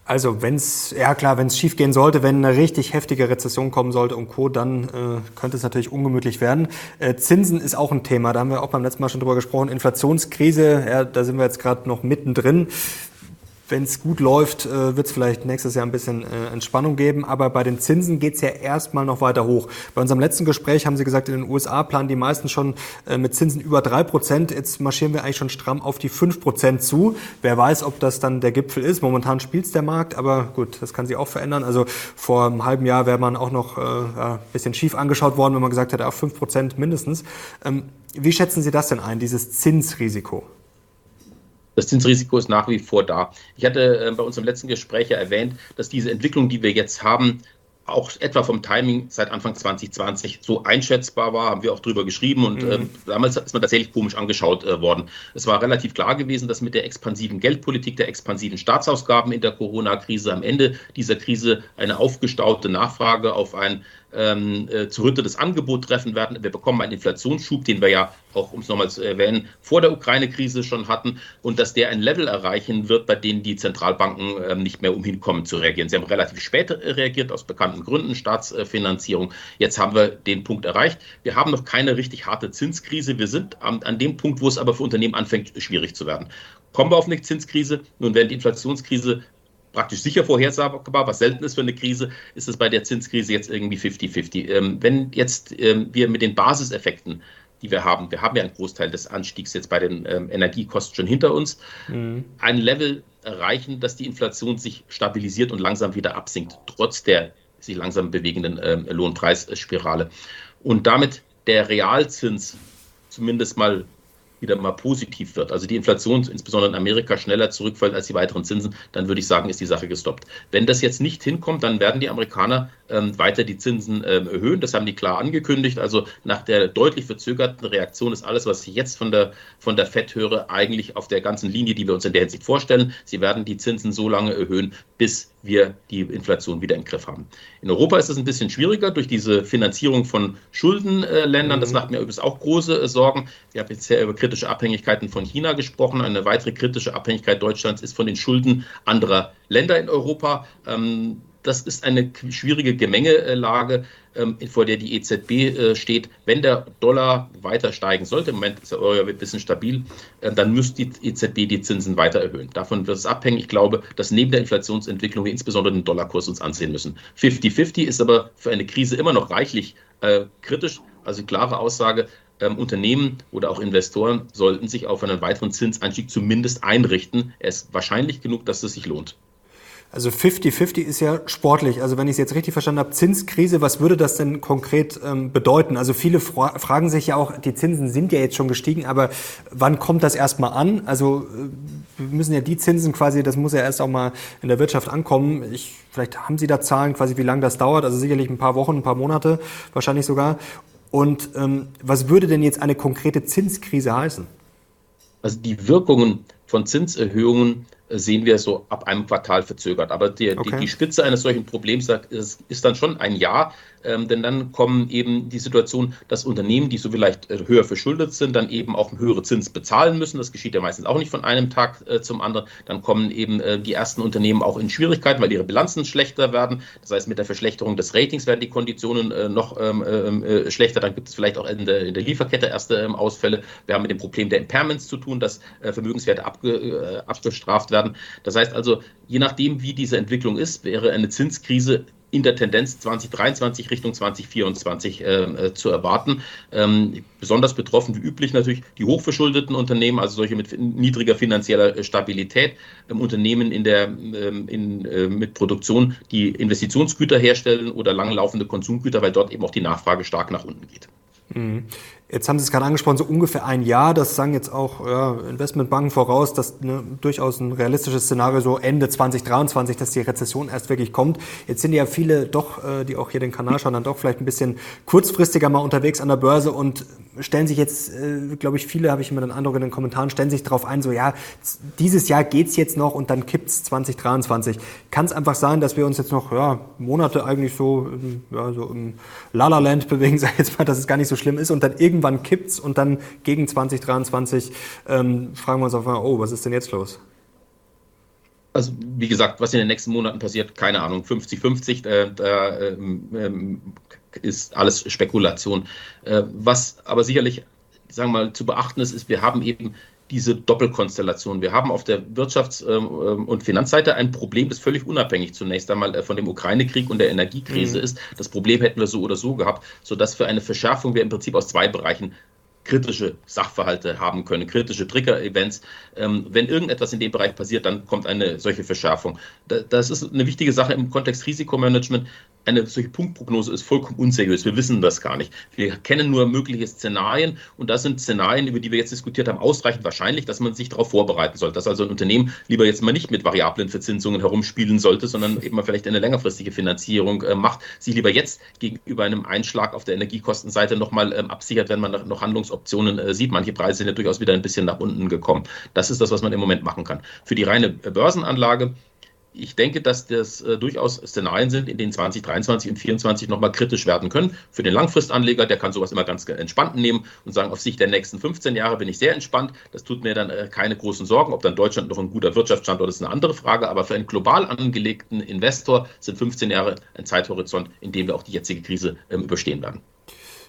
Also wenn es, ja klar, wenn es schief gehen sollte, wenn eine richtig heftige Rezession kommen sollte und Co., dann äh, könnte es natürlich ungemütlich werden. Äh, Zinsen ist auch ein Thema, da haben wir auch beim letzten Mal schon drüber gesprochen. Inflationskrise, ja, da sind wir jetzt gerade noch mittendrin wenn es gut läuft, äh, wird es vielleicht nächstes Jahr ein bisschen äh, Entspannung geben. Aber bei den Zinsen geht es ja erstmal noch weiter hoch. Bei unserem letzten Gespräch haben Sie gesagt, in den USA planen die meisten schon äh, mit Zinsen über drei Prozent. Jetzt marschieren wir eigentlich schon stramm auf die fünf Prozent zu. Wer weiß, ob das dann der Gipfel ist. Momentan spielt es der Markt, aber gut, das kann sich auch verändern. Also vor einem halben Jahr wäre man auch noch äh, ja, bisschen schief angeschaut worden, wenn man gesagt hätte, auf fünf Prozent mindestens. Ähm, wie schätzen Sie das denn ein, dieses Zinsrisiko? Das Zinsrisiko ist nach wie vor da. Ich hatte äh, bei unserem letzten Gespräch ja erwähnt, dass diese Entwicklung, die wir jetzt haben, auch etwa vom Timing seit Anfang 2020 so einschätzbar war, haben wir auch drüber geschrieben und mhm. äh, damals ist man tatsächlich komisch angeschaut äh, worden. Es war relativ klar gewesen, dass mit der expansiven Geldpolitik, der expansiven Staatsausgaben in der Corona-Krise am Ende dieser Krise eine aufgestaute Nachfrage auf ein ähm, äh, zurücktes Angebot treffen werden. Wir bekommen einen Inflationsschub, den wir ja auch, um es nochmal zu erwähnen, vor der Ukraine-Krise schon hatten und dass der ein Level erreichen wird, bei dem die Zentralbanken ähm, nicht mehr umhin kommen zu reagieren. Sie haben relativ spät reagiert, aus bekannten Gründen, Staatsfinanzierung. Jetzt haben wir den Punkt erreicht. Wir haben noch keine richtig harte Zinskrise. Wir sind an, an dem Punkt, wo es aber für Unternehmen anfängt, schwierig zu werden. Kommen wir auf eine Zinskrise, nun werden die Inflationskrise praktisch sicher vorhersagbar, was selten ist für eine Krise, ist es bei der Zinskrise jetzt irgendwie 50-50. Ähm, wenn jetzt ähm, wir mit den Basiseffekten die wir haben. Wir haben ja einen Großteil des Anstiegs jetzt bei den ähm, Energiekosten schon hinter uns. Mhm. Ein Level erreichen, dass die Inflation sich stabilisiert und langsam wieder absinkt, trotz der sich langsam bewegenden ähm, Lohnpreisspirale. Und damit der Realzins zumindest mal wieder mal positiv wird, also die Inflation insbesondere in Amerika schneller zurückfällt als die weiteren Zinsen, dann würde ich sagen, ist die Sache gestoppt. Wenn das jetzt nicht hinkommt, dann werden die Amerikaner ähm, weiter die Zinsen ähm, erhöhen. Das haben die klar angekündigt. Also nach der deutlich verzögerten Reaktion ist alles, was ich jetzt von der, von der FED höre, eigentlich auf der ganzen Linie, die wir uns in der Hinsicht vorstellen. Sie werden die Zinsen so lange erhöhen, bis wir die Inflation wieder im Griff haben. In Europa ist es ein bisschen schwieriger durch diese Finanzierung von Schuldenländern. Das mhm. macht mir übrigens auch große äh, Sorgen. Wir haben jetzt sehr über kritische Abhängigkeiten von China gesprochen. Eine weitere kritische Abhängigkeit Deutschlands ist von den Schulden anderer Länder in Europa. Ähm, das ist eine schwierige Gemengelage, ähm, vor der die EZB äh, steht. Wenn der Dollar weiter steigen sollte, im Moment ist der Euro ein bisschen stabil, äh, dann müsste die EZB die Zinsen weiter erhöhen. Davon wird es abhängen. Ich glaube, dass neben der Inflationsentwicklung wir insbesondere den Dollarkurs uns ansehen müssen. 50-50 ist aber für eine Krise immer noch reichlich äh, kritisch. Also klare Aussage, ähm, Unternehmen oder auch Investoren sollten sich auf einen weiteren Zinsanstieg zumindest einrichten. Er ist wahrscheinlich genug, dass es sich lohnt. Also 50-50 ist ja sportlich. Also wenn ich es jetzt richtig verstanden habe, Zinskrise, was würde das denn konkret ähm, bedeuten? Also viele fra fragen sich ja auch, die Zinsen sind ja jetzt schon gestiegen, aber wann kommt das erstmal an? Also äh, wir müssen ja die Zinsen quasi, das muss ja erst auch mal in der Wirtschaft ankommen. Ich, vielleicht haben Sie da Zahlen quasi, wie lange das dauert. Also sicherlich ein paar Wochen, ein paar Monate, wahrscheinlich sogar. Und ähm, was würde denn jetzt eine konkrete Zinskrise heißen? Also die Wirkungen von Zinserhöhungen sehen wir so ab einem Quartal verzögert. Aber die, okay. die, die, Spitze eines solchen Problems ist, ist dann schon ein Jahr, ähm, denn dann kommen eben die Situation, dass Unternehmen, die so vielleicht äh, höher verschuldet sind, dann eben auch höhere Zins bezahlen müssen. Das geschieht ja meistens auch nicht von einem Tag äh, zum anderen. Dann kommen eben äh, die ersten Unternehmen auch in Schwierigkeiten, weil ihre Bilanzen schlechter werden. Das heißt, mit der Verschlechterung des Ratings werden die Konditionen äh, noch ähm, ähm äh, schlechter. Dann gibt es vielleicht auch in der, in der Lieferkette erste ähm, Ausfälle. Wir haben mit dem Problem der Impairments zu tun, dass Vermögenswerte abge, abgestraft werden. Das heißt also, je nachdem, wie diese Entwicklung ist, wäre eine Zinskrise in der Tendenz 2023 Richtung 2024 äh, äh, zu erwarten. Ähm, besonders betroffen wie üblich natürlich die hochverschuldeten Unternehmen, also solche mit niedriger finanzieller Stabilität, ähm, Unternehmen in der, ähm, in, äh, mit Produktion, die Investitionsgüter herstellen oder langlaufende Konsumgüter, weil dort eben auch die Nachfrage stark nach unten geht. Jetzt haben Sie es gerade angesprochen, so ungefähr ein Jahr. Das sagen jetzt auch ja, Investmentbanken voraus, dass ne, durchaus ein realistisches Szenario so Ende 2023, dass die Rezession erst wirklich kommt. Jetzt sind ja viele doch, äh, die auch hier den Kanal schauen, dann doch vielleicht ein bisschen kurzfristiger mal unterwegs an der Börse und stellen sich jetzt, äh, glaube ich, viele, habe ich immer den Eindruck in den Kommentaren, stellen sich darauf ein, so ja, dieses Jahr geht's jetzt noch und dann kippt's 2023. Kann es einfach sein, dass wir uns jetzt noch ja, Monate eigentlich so, ja, so im Lala-Land bewegen, sag ich jetzt mal, dass es gar nicht so schlimm ist und dann irgendwann kippt's und dann gegen 2023 ähm, fragen wir uns auf, oh, was ist denn jetzt los? Also wie gesagt, was in den nächsten Monaten passiert, keine Ahnung, 50-50, äh, da ähm, ähm, ist alles Spekulation. Äh, was aber sicherlich, sagen wir mal, zu beachten ist, ist, wir haben eben diese Doppelkonstellation. Wir haben auf der Wirtschafts- ähm, ähm, und Finanzseite ein Problem, das völlig unabhängig zunächst einmal äh, von dem Ukraine-Krieg und der Energiekrise mhm. ist. Das Problem hätten wir so oder so gehabt, sodass für eine Verschärfung wir im Prinzip aus zwei Bereichen kritische Sachverhalte haben können, kritische Trigger-Events. Ähm, wenn irgendetwas in dem Bereich passiert, dann kommt eine solche Verschärfung. das ist eine wichtige Sache im Kontext Risikomanagement. Eine solche Punktprognose ist vollkommen unseriös. Wir wissen das gar nicht. Wir kennen nur mögliche Szenarien und das sind Szenarien, über die wir jetzt diskutiert haben, ausreichend wahrscheinlich, dass man sich darauf vorbereiten sollte. Dass also ein Unternehmen lieber jetzt mal nicht mit variablen Verzinsungen herumspielen sollte, sondern eben mal vielleicht eine längerfristige Finanzierung äh, macht, sich lieber jetzt gegenüber einem Einschlag auf der Energiekostenseite nochmal ähm, absichert, wenn man noch Handlungs Optionen äh, sieht. Manche Preise sind ja durchaus wieder ein bisschen nach unten gekommen. Das ist das, was man im Moment machen kann. Für die reine Börsenanlage ich denke, dass das äh, durchaus Szenarien sind, in denen 2023 und 2024 nochmal kritisch werden können. Für den Langfristanleger, der kann sowas immer ganz entspannt nehmen und sagen, auf Sicht der nächsten 15 Jahre bin ich sehr entspannt. Das tut mir dann äh, keine großen Sorgen. Ob dann Deutschland noch ein guter Wirtschaftsstandort ist, ist eine andere Frage. Aber für einen global angelegten Investor sind 15 Jahre ein Zeithorizont, in dem wir auch die jetzige Krise ähm, überstehen werden.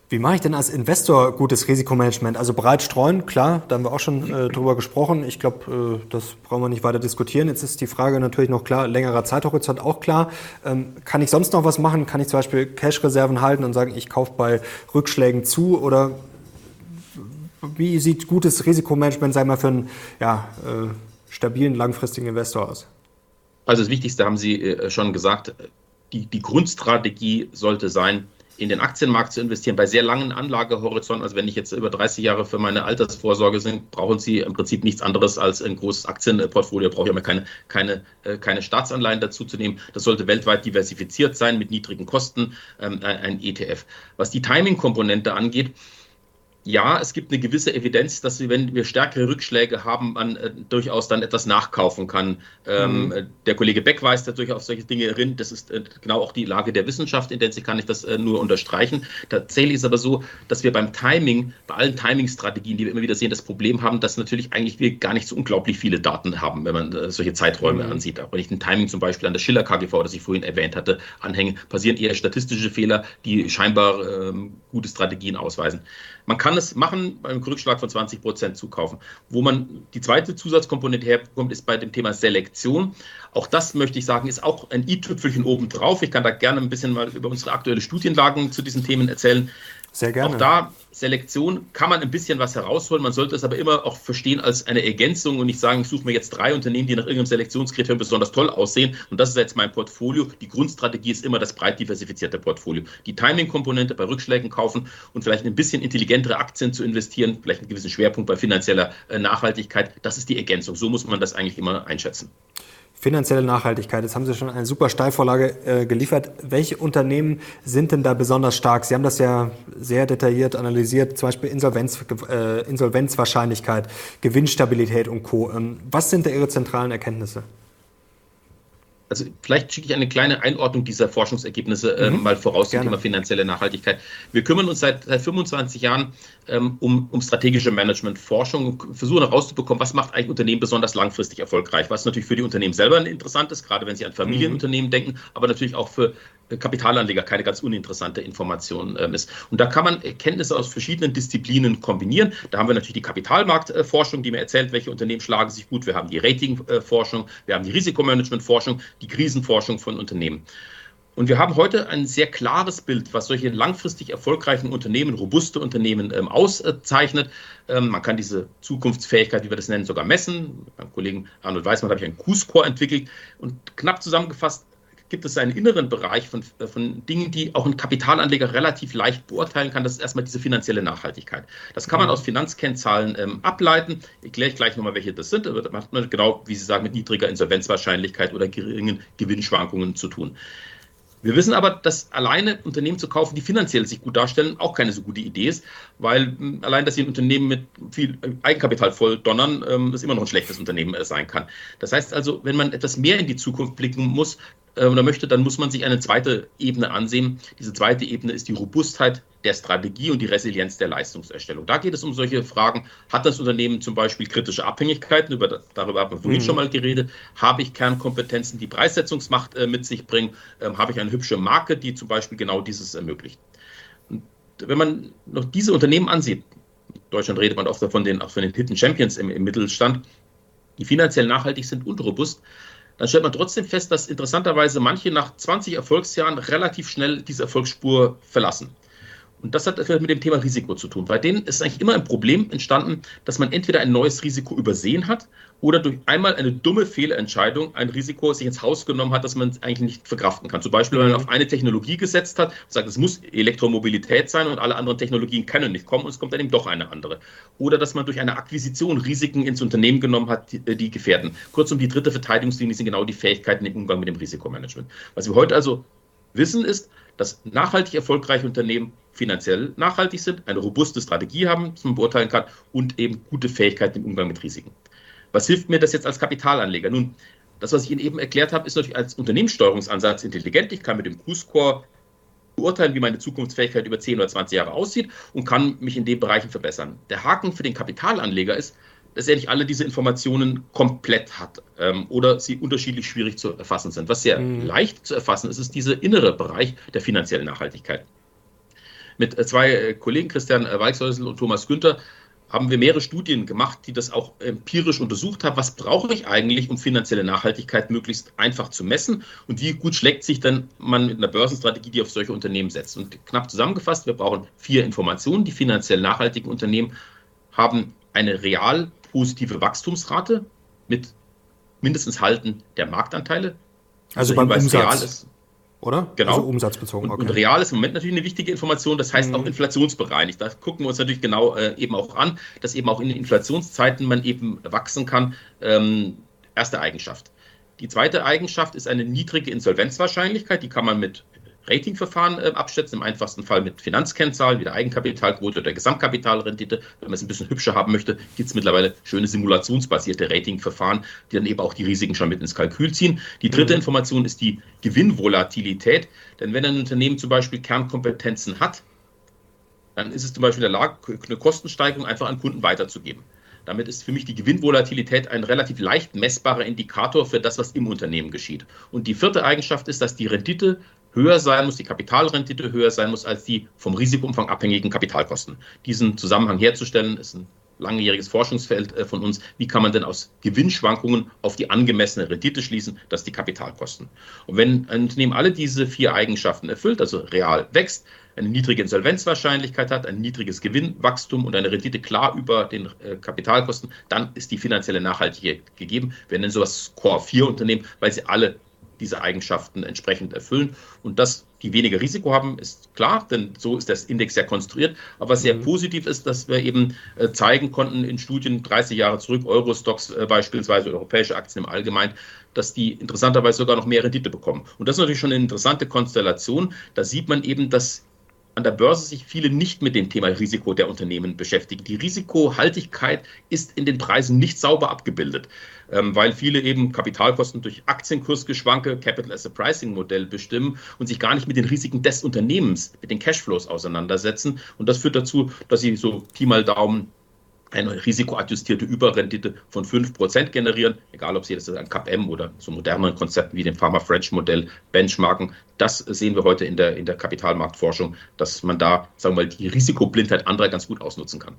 Wie mache ich denn als Investor gutes Risikomanagement? Also breit streuen, klar, da haben wir auch schon äh, drüber gesprochen. Ich glaube, äh, das brauchen wir nicht weiter diskutieren. Jetzt ist die Frage natürlich noch klar, längerer Zeithorizont auch klar. Ähm, kann ich sonst noch was machen? Kann ich zum Beispiel Cash-Reserven halten und sagen, ich kaufe bei Rückschlägen zu? Oder wie sieht gutes Risikomanagement, sagen wir, für einen ja, äh, stabilen, langfristigen Investor aus? Also das Wichtigste haben Sie äh, schon gesagt, die, die Grundstrategie sollte sein, in den Aktienmarkt zu investieren, bei sehr langen Anlagehorizonten, also wenn ich jetzt über 30 Jahre für meine Altersvorsorge sind, brauchen Sie im Prinzip nichts anderes als ein großes Aktienportfolio, brauche ich aber keine, keine, äh, keine Staatsanleihen dazu zu nehmen. Das sollte weltweit diversifiziert sein mit niedrigen Kosten, ähm, ein ETF. Was die Timing-Komponente angeht, ja, es gibt eine gewisse Evidenz, dass wir, wenn wir stärkere Rückschläge haben, man äh, durchaus dann etwas nachkaufen kann. Ähm, mhm. Der Kollege Beck weist natürlich auf solche Dinge hin. Das ist äh, genau auch die Lage der Wissenschaft, in der sie kann ich das äh, nur unterstreichen. Tatsächlich ist aber so, dass wir beim Timing, bei allen Timing-Strategien, die wir immer wieder sehen, das Problem haben, dass natürlich eigentlich wir gar nicht so unglaublich viele Daten haben, wenn man äh, solche Zeiträume mhm. ansieht. Auch wenn ich den Timing zum Beispiel an der Schiller KGV, das ich vorhin erwähnt hatte, anhänge, passieren eher statistische Fehler, die scheinbar ähm, gute Strategien ausweisen. Man kann es machen beim Rückschlag von 20 Prozent zukaufen. Wo man die zweite Zusatzkomponente herkommt, ist bei dem Thema Selektion. Auch das möchte ich sagen, ist auch ein i-Tüpfelchen obendrauf. Ich kann da gerne ein bisschen mal über unsere aktuelle Studienlagen zu diesen Themen erzählen. Sehr gerne. Auch da Selektion kann man ein bisschen was herausholen. Man sollte es aber immer auch verstehen als eine Ergänzung und nicht sagen, ich suche mir jetzt drei Unternehmen, die nach irgendeinem Selektionskriterium besonders toll aussehen. Und das ist jetzt mein Portfolio. Die Grundstrategie ist immer das breit diversifizierte Portfolio. Die Timing-Komponente bei Rückschlägen kaufen und vielleicht ein bisschen intelligentere Aktien zu investieren, vielleicht einen gewissen Schwerpunkt bei finanzieller äh, Nachhaltigkeit. Das ist die Ergänzung. So muss man das eigentlich immer einschätzen. Finanzielle Nachhaltigkeit. Jetzt haben Sie schon eine super Steilvorlage äh, geliefert. Welche Unternehmen sind denn da besonders stark? Sie haben das ja sehr detailliert analysiert, zum Beispiel Insolvenz, äh, Insolvenzwahrscheinlichkeit, Gewinnstabilität und Co. Ähm, was sind da Ihre zentralen Erkenntnisse? Also vielleicht schicke ich eine kleine Einordnung dieser Forschungsergebnisse äh, mhm. mal voraus zum Thema finanzielle Nachhaltigkeit. Wir kümmern uns seit, seit 25 Jahren ähm, um, um strategische Managementforschung und versuchen herauszubekommen, was macht eigentlich Unternehmen besonders langfristig erfolgreich, was natürlich für die Unternehmen selber interessant ist, gerade wenn sie an Familienunternehmen mhm. denken, aber natürlich auch für Kapitalanleger keine ganz uninteressante Information ähm, ist. Und da kann man Erkenntnisse aus verschiedenen Disziplinen kombinieren. Da haben wir natürlich die Kapitalmarktforschung, die mir erzählt, welche Unternehmen schlagen sich gut. Wir haben die Ratingforschung, wir haben die Risikomanagementforschung, die Krisenforschung von Unternehmen. Und wir haben heute ein sehr klares Bild, was solche langfristig erfolgreichen Unternehmen, robuste Unternehmen ähm, auszeichnet. Ähm, man kann diese Zukunftsfähigkeit, wie wir das nennen, sogar messen. Beim Kollegen Arnold Weißmann habe ich einen Q-Score entwickelt. Und knapp zusammengefasst gibt es einen inneren Bereich von, äh, von Dingen, die auch ein Kapitalanleger relativ leicht beurteilen kann. Das ist erstmal diese finanzielle Nachhaltigkeit. Das kann man mhm. aus Finanzkennzahlen ähm, ableiten. Ich kläre gleich nochmal, welche das sind. Das hat man genau, wie Sie sagen, mit niedriger Insolvenzwahrscheinlichkeit oder geringen Gewinnschwankungen zu tun. Wir wissen aber, dass alleine Unternehmen zu kaufen, die finanziell sich gut darstellen, auch keine so gute Idee ist, weil hm, allein, dass sie ein Unternehmen mit viel Eigenkapital voll donnern, ähm, das immer noch ein schlechtes Unternehmen äh, sein kann. Das heißt also, wenn man etwas mehr in die Zukunft blicken muss, äh, oder möchte, dann muss man sich eine zweite Ebene ansehen. Diese zweite Ebene ist die Robustheit der Strategie und die Resilienz der Leistungserstellung. Da geht es um solche Fragen. Hat das Unternehmen zum Beispiel kritische Abhängigkeiten? Über, darüber haben wir vorhin mhm. schon mal geredet. Habe ich Kernkompetenzen, die Preissetzungsmacht äh, mit sich bringen? Ähm, habe ich eine hübsche Marke, die zum Beispiel genau dieses ermöglicht? Und wenn man noch diese Unternehmen ansieht, in Deutschland redet man oft davon, den, auch von den Hidden Champions im, im Mittelstand, die finanziell nachhaltig sind und robust, dann stellt man trotzdem fest, dass interessanterweise manche nach 20 Erfolgsjahren relativ schnell diese Erfolgsspur verlassen. Und das hat mit dem Thema Risiko zu tun. Bei denen ist eigentlich immer ein Problem entstanden, dass man entweder ein neues Risiko übersehen hat oder durch einmal eine dumme Fehlentscheidung ein Risiko sich ins Haus genommen hat, das man eigentlich nicht verkraften kann. Zum Beispiel, wenn man auf eine Technologie gesetzt hat und sagt, es muss Elektromobilität sein und alle anderen Technologien können nicht kommen und es kommt dann eben doch eine andere. Oder dass man durch eine Akquisition Risiken ins Unternehmen genommen hat, die, die gefährden. Kurzum, die dritte Verteidigungslinie sind genau die Fähigkeiten im Umgang mit dem Risikomanagement. Was wir heute also wissen ist, dass nachhaltig erfolgreiche Unternehmen finanziell nachhaltig sind, eine robuste Strategie haben, die man beurteilen kann und eben gute Fähigkeiten im Umgang mit Risiken. Was hilft mir das jetzt als Kapitalanleger? Nun, das, was ich Ihnen eben erklärt habe, ist natürlich als Unternehmenssteuerungsansatz intelligent. Ich kann mit dem Q-Score beurteilen, wie meine Zukunftsfähigkeit über 10 oder 20 Jahre aussieht und kann mich in den Bereichen verbessern. Der Haken für den Kapitalanleger ist, dass er nicht alle diese Informationen komplett hat ähm, oder sie unterschiedlich schwierig zu erfassen sind. Was sehr mhm. leicht zu erfassen ist, ist dieser innere Bereich der finanziellen Nachhaltigkeit. Mit äh, zwei äh, Kollegen, Christian äh, Weichsäusel und Thomas Günther, haben wir mehrere Studien gemacht, die das auch empirisch untersucht haben. Was brauche ich eigentlich, um finanzielle Nachhaltigkeit möglichst einfach zu messen? Und wie gut schlägt sich dann man mit einer Börsenstrategie, die auf solche Unternehmen setzt? Und knapp zusammengefasst, wir brauchen vier Informationen. Die finanziell nachhaltigen Unternehmen haben eine real positive Wachstumsrate mit mindestens Halten der Marktanteile. Also, also beim Umsatz. Ist, oder? Genau. Also umsatzbezogen. Okay. Und, und, real ist im Moment natürlich eine wichtige Information, das heißt mhm. auch inflationsbereinigt. Da gucken wir uns natürlich genau äh, eben auch an, dass eben auch in den Inflationszeiten man eben wachsen kann. Ähm, erste Eigenschaft. Die zweite Eigenschaft ist eine niedrige Insolvenzwahrscheinlichkeit, die kann man mit Ratingverfahren äh, abschätzen. Im einfachsten Fall mit Finanzkennzahlen wie der Eigenkapitalquote oder Gesamtkapitalrendite. Wenn man es ein bisschen hübscher haben möchte, gibt es mittlerweile schöne simulationsbasierte Ratingverfahren, die dann eben auch die Risiken schon mit ins Kalkül ziehen. Die dritte mhm. Information ist die Gewinnvolatilität. Denn wenn ein Unternehmen zum Beispiel Kernkompetenzen hat, dann ist es zum Beispiel in der Lage, eine Kostensteigerung einfach an Kunden weiterzugeben. Damit ist für mich die Gewinnvolatilität ein relativ leicht messbarer Indikator für das, was im Unternehmen geschieht. Und die vierte Eigenschaft ist, dass die Rendite höher sein muss, die Kapitalrendite höher sein muss als die vom Risikoumfang abhängigen Kapitalkosten. Diesen Zusammenhang herzustellen, ist ein langjähriges Forschungsfeld äh, von uns. Wie kann man denn aus Gewinnschwankungen auf die angemessene Rendite schließen? Das die Kapitalkosten. Und wenn ein Unternehmen alle diese vier Eigenschaften erfüllt, also real wächst, eine niedrige Insolvenzwahrscheinlichkeit hat, ein niedriges Gewinnwachstum und eine Rendite klar über den äh, Kapitalkosten, dann ist die finanzielle Nachhaltigkeit gegeben. Wir nennen sowas Core 4 Unternehmen, weil sie alle diese Eigenschaften entsprechend erfüllen. Und dass die weniger Risiko haben, ist klar, denn so ist das Index ja konstruiert. Aber sehr mhm. positiv ist, dass wir eben äh, zeigen konnten in Studien 30 Jahre zurück, Eurostocks äh, beispielsweise, europäische Aktien im Allgemeinen, dass die interessanterweise sogar noch mehr Rendite bekommen. Und das ist natürlich schon eine interessante Konstellation. Da sieht man eben, dass an der Börse sich viele nicht mit dem Thema Risiko der Unternehmen beschäftigen. Die Risikohaltigkeit ist in den Preisen nicht sauber abgebildet, weil viele eben Kapitalkosten durch Aktienkursgeschwanke, Capital as a Pricing Modell bestimmen und sich gar nicht mit den Risiken des Unternehmens, mit den Cashflows auseinandersetzen. Und das führt dazu, dass sie so Pi mal Daumen eine risikoadjustierte Überrendite von 5% generieren, egal ob Sie das an CAPM oder so moderneren Konzepten wie dem Pharma-French-Modell benchmarken. Das sehen wir heute in der, in der Kapitalmarktforschung, dass man da, sagen wir mal, die Risikoblindheit anderer ganz gut ausnutzen kann.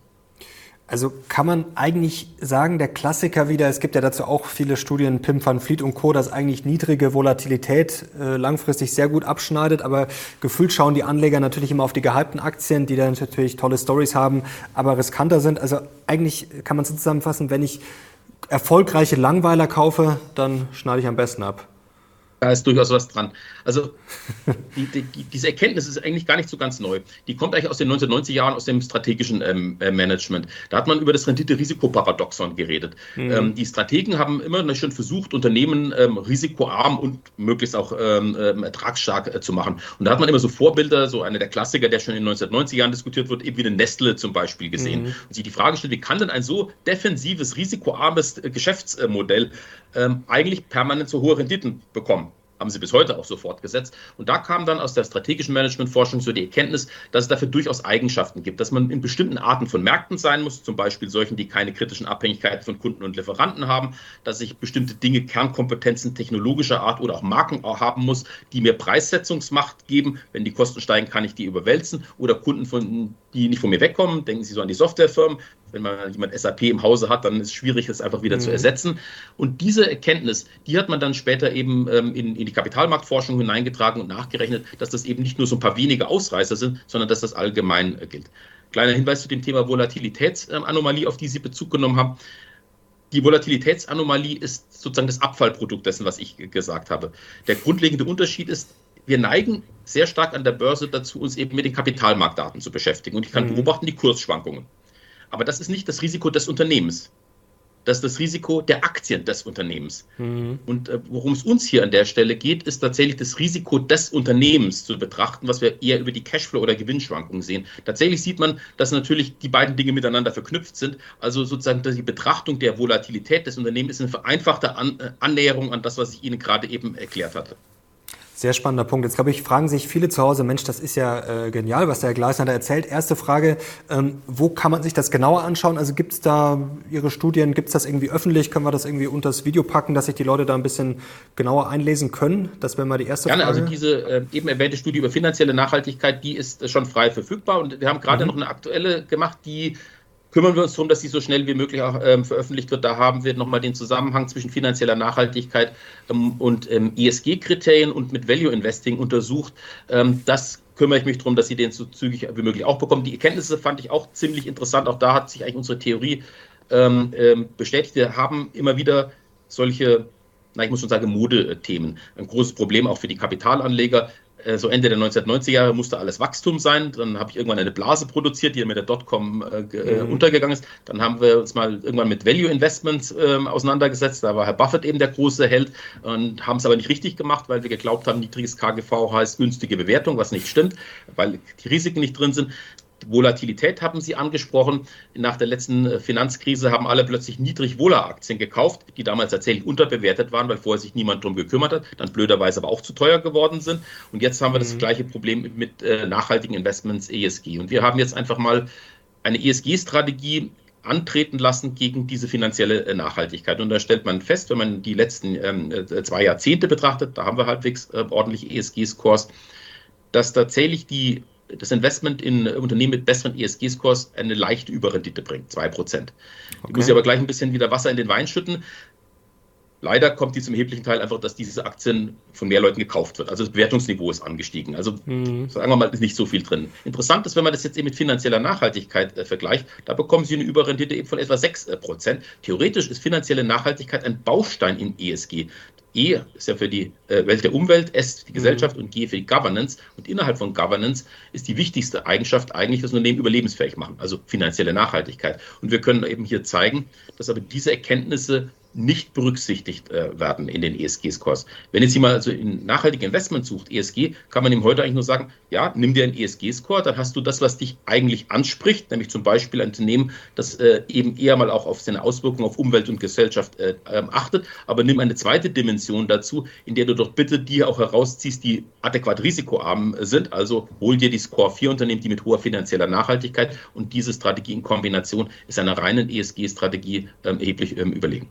Also kann man eigentlich sagen, der Klassiker wieder, es gibt ja dazu auch viele Studien, Pim van Vliet und Co., dass eigentlich niedrige Volatilität äh, langfristig sehr gut abschneidet, aber gefühlt schauen die Anleger natürlich immer auf die gehypten Aktien, die dann natürlich tolle Stories haben, aber riskanter sind. Also eigentlich kann man es zusammenfassen, wenn ich erfolgreiche Langweiler kaufe, dann schneide ich am besten ab. Da ist durchaus was dran. Also die, die, diese Erkenntnis ist eigentlich gar nicht so ganz neu. Die kommt eigentlich aus den 1990er Jahren aus dem strategischen ähm, äh, Management. Da hat man über das Rendite-Risiko-Paradoxon geredet. Mhm. Ähm, die Strategen haben immer schon versucht, Unternehmen ähm, risikoarm und möglichst auch ähm, ähm, ertragsstark äh, zu machen. Und da hat man immer so Vorbilder, so einer der Klassiker, der schon in den 1990er Jahren diskutiert wird, eben wie eine Nestle zum Beispiel gesehen. Mhm. Und sich die Frage stellt, wie kann denn ein so defensives, risikoarmes äh, Geschäftsmodell ähm, eigentlich permanent so hohe Renditen bekommen? haben sie bis heute auch so fortgesetzt. Und da kam dann aus der strategischen Managementforschung so die Erkenntnis, dass es dafür durchaus Eigenschaften gibt, dass man in bestimmten Arten von Märkten sein muss, zum Beispiel solchen, die keine kritischen Abhängigkeiten von Kunden und Lieferanten haben, dass ich bestimmte Dinge, Kernkompetenzen technologischer Art oder auch Marken haben muss, die mir Preissetzungsmacht geben. Wenn die Kosten steigen, kann ich die überwälzen oder Kunden, von, die nicht von mir wegkommen, denken Sie so an die Softwarefirmen, wenn man jemand SAP im Hause hat, dann ist es schwierig, es einfach wieder mhm. zu ersetzen. Und diese Erkenntnis, die hat man dann später eben ähm, in, in, die Kapitalmarktforschung hineingetragen und nachgerechnet, dass das eben nicht nur so ein paar wenige Ausreißer sind, sondern dass das allgemein äh, gilt. Kleiner Hinweis zu dem Thema Volatilitätsanomalie, auf die Sie Bezug genommen haben. Die Volatilitätsanomalie ist sozusagen das Abfallprodukt dessen, was ich gesagt habe. Der grundlegende Unterschied ist, wir neigen sehr stark an der Börse dazu, uns eben mit den Kapitalmarktdaten zu beschäftigen. Und ich kann mhm. beobachten die Kursschwankungen. Aber das ist nicht das Risiko des Unternehmens. Das ist das Risiko der Aktien des Unternehmens. Mhm. Und äh, worum es uns hier an der Stelle geht, ist tatsächlich das Risiko des Unternehmens zu betrachten, was wir eher über die Cashflow- oder Gewinnschwankungen sehen. Tatsächlich sieht man, dass natürlich die beiden Dinge miteinander verknüpft sind. Also sozusagen die Betrachtung der Volatilität des Unternehmens ist eine vereinfachte an äh, Annäherung an das, was ich Ihnen gerade eben erklärt hatte. Sehr spannender Punkt. Jetzt glaube ich, fragen sich viele zu Hause, Mensch, das ist ja äh, genial, was der Herr Gleisner da erzählt. Erste Frage, ähm, wo kann man sich das genauer anschauen? Also gibt es da Ihre Studien, gibt es das irgendwie öffentlich? Können wir das irgendwie unter das Video packen, dass sich die Leute da ein bisschen genauer einlesen können? Das wäre mal die erste Gerne, Frage. also diese äh, eben erwähnte Studie über finanzielle Nachhaltigkeit, die ist äh, schon frei verfügbar. Und wir haben gerade mhm. noch eine aktuelle gemacht, die kümmern wir uns darum, dass sie so schnell wie möglich auch ähm, veröffentlicht wird. Da haben wir nochmal den Zusammenhang zwischen finanzieller Nachhaltigkeit ähm, und ähm, ESG-Kriterien und mit Value Investing untersucht. Ähm, das kümmere ich mich darum, dass Sie den so zügig wie möglich auch bekommen. Die Erkenntnisse fand ich auch ziemlich interessant. Auch da hat sich eigentlich unsere Theorie ähm, ähm, bestätigt. Wir haben immer wieder solche na, ich muss schon sagen, Modethemen. Ein großes Problem auch für die Kapitalanleger. Äh, so Ende der 1990er Jahre musste alles Wachstum sein. Dann habe ich irgendwann eine Blase produziert, die mit der Dotcom äh, äh, mhm. untergegangen ist. Dann haben wir uns mal irgendwann mit Value Investments äh, auseinandergesetzt. Da war Herr Buffett eben der große Held und haben es aber nicht richtig gemacht, weil wir geglaubt haben, niedriges KGV heißt günstige Bewertung, was nicht stimmt, weil die Risiken nicht drin sind. Volatilität haben Sie angesprochen. Nach der letzten äh, Finanzkrise haben alle plötzlich niedrig Wohler-Aktien gekauft, die damals tatsächlich unterbewertet waren, weil vorher sich niemand darum gekümmert hat, dann blöderweise aber auch zu teuer geworden sind. Und jetzt haben wir mhm. das gleiche Problem mit äh, nachhaltigen Investments ESG. Und wir haben jetzt einfach mal eine ESG-Strategie antreten lassen gegen diese finanzielle äh, Nachhaltigkeit. Und da stellt man fest, wenn man die letzten ähm, äh, zwei Jahrzehnte betrachtet, da haben wir halbwegs äh, ordentliche ESG-Scores, dass tatsächlich die das Investment in Unternehmen mit besseren ESG-Scores eine leichte Überrendite bringt, 2%. Okay. Ich muss ich aber gleich ein bisschen wieder Wasser in den Wein schütten. Leider kommt die zum erheblichen Teil einfach, dass diese Aktien von mehr Leuten gekauft wird. Also das Bewertungsniveau ist angestiegen. Also mhm. sagen wir mal, ist nicht so viel drin. Interessant ist, wenn man das jetzt eben mit finanzieller Nachhaltigkeit äh, vergleicht, da bekommen Sie eine Überrendite eben von etwa 6%. Äh, Theoretisch ist finanzielle Nachhaltigkeit ein Baustein in ESG. E ist ja für die äh, Welt der Umwelt, S für die Gesellschaft mhm. und G für die Governance. Und innerhalb von Governance ist die wichtigste Eigenschaft eigentlich das Unternehmen überlebensfähig machen, also finanzielle Nachhaltigkeit. Und wir können eben hier zeigen, dass aber diese Erkenntnisse nicht berücksichtigt äh, werden in den ESG-Scores. Wenn jetzt jemand also in nachhaltige Investment sucht, ESG, kann man ihm heute eigentlich nur sagen, ja, nimm dir einen ESG-Score, dann hast du das, was dich eigentlich anspricht, nämlich zum Beispiel ein Unternehmen, das äh, eben eher mal auch auf seine Auswirkungen auf Umwelt und Gesellschaft äh, ähm, achtet, aber nimm eine zweite Dimension dazu, in der du doch bitte die auch herausziehst, die adäquat risikoarm sind, also hol dir die Score 4 Unternehmen, die mit hoher finanzieller Nachhaltigkeit und diese Strategie in Kombination ist einer reinen ESG-Strategie ähm, erheblich ähm, überlegen.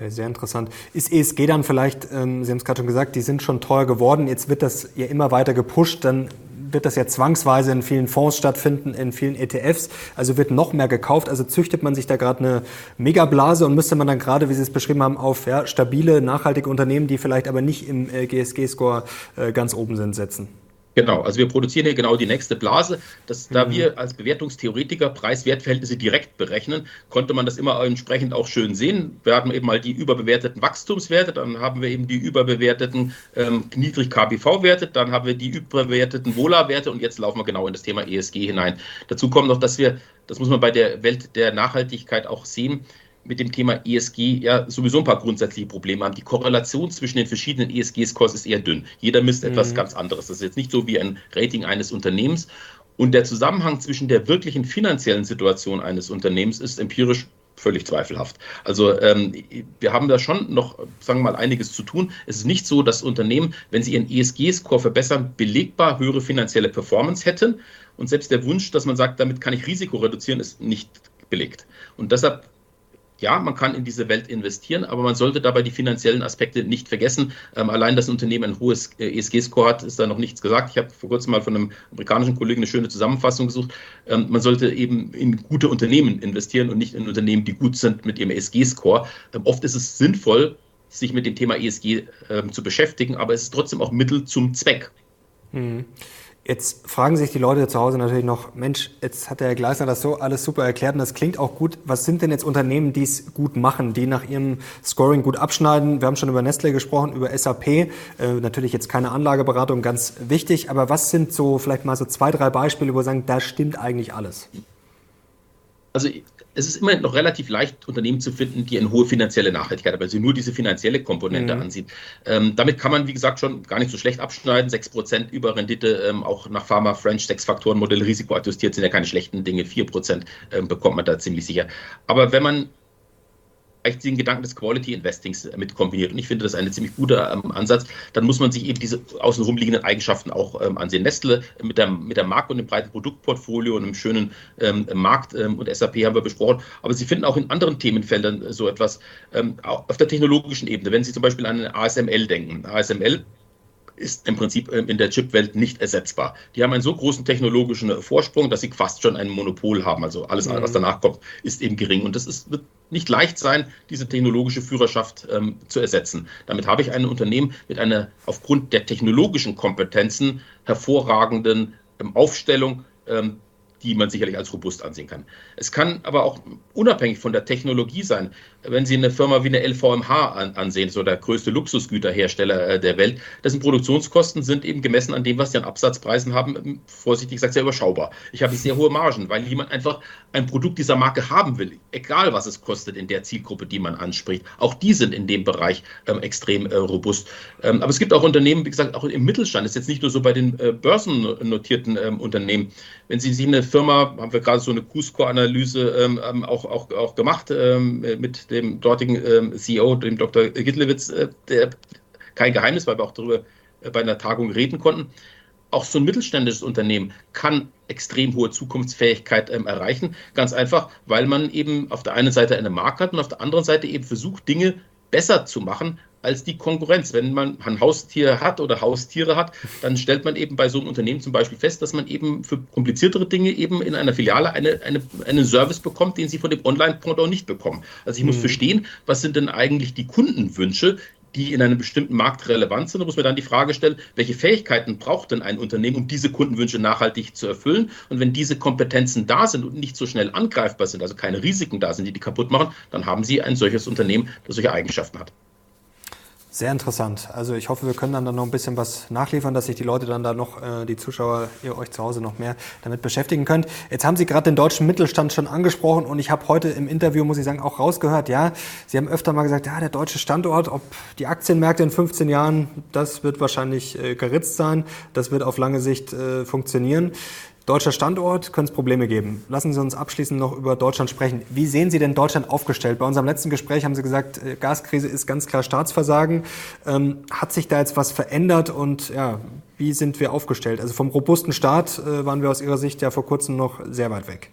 Okay, sehr interessant. Ist ESG dann vielleicht, ähm, Sie haben es gerade schon gesagt, die sind schon teuer geworden, jetzt wird das ja immer weiter gepusht, dann wird das ja zwangsweise in vielen Fonds stattfinden, in vielen ETFs, also wird noch mehr gekauft, also züchtet man sich da gerade eine Megablase und müsste man dann gerade, wie Sie es beschrieben haben, auf ja, stabile, nachhaltige Unternehmen, die vielleicht aber nicht im äh, GSG-Score äh, ganz oben sind, setzen. Genau, also wir produzieren hier genau die nächste Blase. Das, da mhm. wir als Bewertungstheoretiker Preis-Wert-Verhältnisse direkt berechnen, konnte man das immer entsprechend auch schön sehen. Wir hatten eben mal die überbewerteten Wachstumswerte, dann haben wir eben die überbewerteten ähm, Niedrig-KBV-Werte, dann haben wir die überbewerteten Wohler-Werte und jetzt laufen wir genau in das Thema ESG hinein. Dazu kommt noch, dass wir, das muss man bei der Welt der Nachhaltigkeit auch sehen, mit dem Thema ESG ja sowieso ein paar grundsätzliche Probleme haben. Die Korrelation zwischen den verschiedenen ESG-Scores ist eher dünn. Jeder misst mhm. etwas ganz anderes. Das ist jetzt nicht so wie ein Rating eines Unternehmens. Und der Zusammenhang zwischen der wirklichen finanziellen Situation eines Unternehmens ist empirisch völlig zweifelhaft. Also ähm, wir haben da schon noch, sagen wir mal, einiges zu tun. Es ist nicht so, dass Unternehmen, wenn sie ihren ESG-Score verbessern, belegbar höhere finanzielle Performance hätten. Und selbst der Wunsch, dass man sagt, damit kann ich Risiko reduzieren, ist nicht belegt. Und deshalb ja, man kann in diese Welt investieren, aber man sollte dabei die finanziellen Aspekte nicht vergessen. Ähm, allein, dass ein Unternehmen ein hohes äh, ESG-Score hat, ist da noch nichts gesagt. Ich habe vor kurzem mal von einem amerikanischen Kollegen eine schöne Zusammenfassung gesucht. Ähm, man sollte eben in gute Unternehmen investieren und nicht in Unternehmen, die gut sind mit ihrem ESG-Score. Ähm, oft ist es sinnvoll, sich mit dem Thema ESG ähm, zu beschäftigen, aber es ist trotzdem auch Mittel zum Zweck. Mhm. Jetzt fragen sich die Leute zu Hause natürlich noch, Mensch, jetzt hat der Herr Gleisner das so alles super erklärt und das klingt auch gut. Was sind denn jetzt Unternehmen, die es gut machen, die nach ihrem Scoring gut abschneiden? Wir haben schon über Nestle gesprochen, über SAP, äh, natürlich jetzt keine Anlageberatung, ganz wichtig. Aber was sind so vielleicht mal so zwei, drei Beispiele, wo wir sagen, da stimmt eigentlich alles? Also es ist immer noch relativ leicht, Unternehmen zu finden, die eine hohe finanzielle Nachhaltigkeit haben, also nur diese finanzielle Komponente mhm. ansieht. Ähm, damit kann man, wie gesagt, schon gar nicht so schlecht abschneiden. 6% über Rendite, ähm, auch nach Pharma, French, sechs Faktoren Modell risikoadjustiert sind ja keine schlechten Dinge. 4% ähm, bekommt man da ziemlich sicher. Aber wenn man den Gedanken des Quality Investings mit kombiniert. Und ich finde das ein ziemlich guter ähm, Ansatz. Dann muss man sich eben diese außenrum liegenden Eigenschaften auch ähm, ansehen. Nestle mit der, mit der Marke und dem breiten Produktportfolio und einem schönen ähm, Markt ähm, und SAP haben wir besprochen. Aber Sie finden auch in anderen Themenfeldern so etwas ähm, auf der technologischen Ebene. Wenn Sie zum Beispiel an ASML denken. ASML ist im Prinzip ähm, in der Chipwelt nicht ersetzbar. Die haben einen so großen technologischen Vorsprung, dass sie fast schon ein Monopol haben. Also alles, mhm. was danach kommt, ist eben gering. Und das ist, wird nicht leicht sein, diese technologische Führerschaft ähm, zu ersetzen. Damit habe ich ein Unternehmen mit einer aufgrund der technologischen Kompetenzen hervorragenden ähm, Aufstellung, ähm, die man sicherlich als robust ansehen kann. Es kann aber auch unabhängig von der Technologie sein. Wenn Sie eine Firma wie eine LVMH an, ansehen, so der größte Luxusgüterhersteller äh, der Welt, dessen Produktionskosten sind eben gemessen an dem, was sie an Absatzpreisen haben, ähm, vorsichtig gesagt sehr überschaubar. Ich habe sehr hohe Margen, weil jemand einfach ein Produkt dieser Marke haben will, egal was es kostet in der Zielgruppe, die man anspricht. Auch die sind in dem Bereich ähm, extrem äh, robust. Ähm, aber es gibt auch Unternehmen, wie gesagt, auch im Mittelstand, das ist jetzt nicht nur so bei den äh, börsennotierten ähm, Unternehmen. Wenn Sie sich eine Firma, haben wir gerade so eine Cusco-Analyse ähm, ähm, auch, auch, auch gemacht ähm, mit dem dortigen ähm, CEO, dem Dr. Gitlewitz, äh, der kein Geheimnis, weil wir auch darüber äh, bei einer Tagung reden konnten. Auch so ein mittelständisches Unternehmen kann extrem hohe Zukunftsfähigkeit ähm, erreichen. Ganz einfach, weil man eben auf der einen Seite eine Marke hat und auf der anderen Seite eben versucht, Dinge besser zu machen, als die Konkurrenz. Wenn man ein Haustier hat oder Haustiere hat, dann stellt man eben bei so einem Unternehmen zum Beispiel fest, dass man eben für kompliziertere Dinge eben in einer Filiale eine, eine, einen Service bekommt, den sie von dem Online-Pendant nicht bekommen. Also ich muss mhm. verstehen, was sind denn eigentlich die Kundenwünsche, die in einem bestimmten Markt relevant sind. Da muss man dann die Frage stellen, welche Fähigkeiten braucht denn ein Unternehmen, um diese Kundenwünsche nachhaltig zu erfüllen? Und wenn diese Kompetenzen da sind und nicht so schnell angreifbar sind, also keine Risiken da sind, die die kaputt machen, dann haben Sie ein solches Unternehmen, das solche Eigenschaften hat. Sehr interessant. Also ich hoffe, wir können dann, dann noch ein bisschen was nachliefern, dass sich die Leute dann da noch, äh, die Zuschauer, ihr euch zu Hause noch mehr damit beschäftigen könnt. Jetzt haben Sie gerade den deutschen Mittelstand schon angesprochen und ich habe heute im Interview, muss ich sagen, auch rausgehört, ja, Sie haben öfter mal gesagt, ja, der deutsche Standort, ob die Aktienmärkte in 15 Jahren, das wird wahrscheinlich äh, geritzt sein, das wird auf lange Sicht äh, funktionieren. Deutscher Standort, könnte es Probleme geben. Lassen Sie uns abschließend noch über Deutschland sprechen. Wie sehen Sie denn Deutschland aufgestellt? Bei unserem letzten Gespräch haben Sie gesagt, äh, Gaskrise ist ganz klar Staatsversagen. Ähm, hat sich da jetzt was verändert und ja, wie sind wir aufgestellt? Also vom robusten Staat äh, waren wir aus Ihrer Sicht ja vor kurzem noch sehr weit weg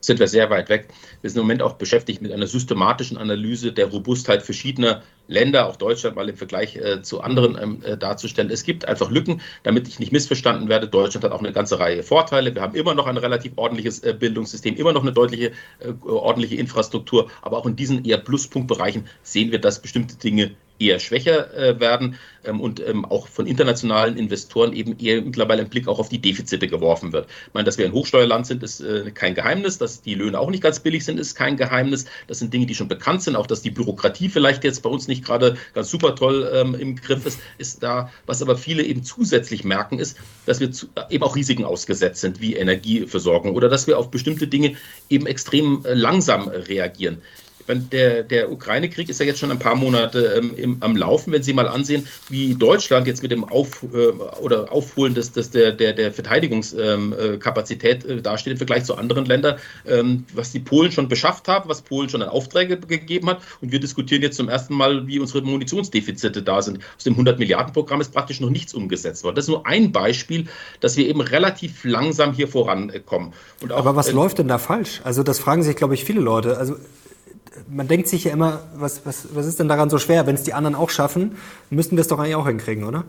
sind wir sehr weit weg. Wir sind im Moment auch beschäftigt mit einer systematischen Analyse der Robustheit verschiedener Länder, auch Deutschland mal im Vergleich äh, zu anderen ähm, äh, darzustellen. Es gibt einfach Lücken, damit ich nicht missverstanden werde. Deutschland hat auch eine ganze Reihe Vorteile. Wir haben immer noch ein relativ ordentliches äh, Bildungssystem, immer noch eine deutliche, äh, ordentliche Infrastruktur. Aber auch in diesen eher Pluspunktbereichen sehen wir, dass bestimmte Dinge eher schwächer äh, werden ähm, und ähm, auch von internationalen Investoren eben eher mittlerweile ein Blick auch auf die Defizite geworfen wird. Ich meine, dass wir ein Hochsteuerland sind, ist äh, kein Geheimnis, dass die Löhne auch nicht ganz billig sind, ist kein Geheimnis. Das sind Dinge, die schon bekannt sind, auch dass die Bürokratie vielleicht jetzt bei uns nicht gerade ganz super toll ähm, im Griff ist, ist da. Was aber viele eben zusätzlich merken, ist, dass wir zu, eben auch Risiken ausgesetzt sind, wie Energieversorgung oder dass wir auf bestimmte Dinge eben extrem äh, langsam reagieren der, der Ukraine-Krieg ist ja jetzt schon ein paar Monate ähm, im, am Laufen. Wenn Sie mal ansehen, wie Deutschland jetzt mit dem Auf, äh, oder Aufholen des, des, der, der, der Verteidigungskapazität ähm, äh, dasteht im Vergleich zu anderen Ländern, ähm, was die Polen schon beschafft haben, was Polen schon an Aufträge gegeben hat. Und wir diskutieren jetzt zum ersten Mal, wie unsere Munitionsdefizite da sind. Aus dem 100-Milliarden-Programm ist praktisch noch nichts umgesetzt worden. Das ist nur ein Beispiel, dass wir eben relativ langsam hier vorankommen. Auch, Aber was äh, läuft denn da falsch? Also das fragen sich, glaube ich, viele Leute. Also man denkt sich ja immer, was, was, was ist denn daran so schwer? Wenn es die anderen auch schaffen, müssten wir es doch eigentlich auch hinkriegen, oder?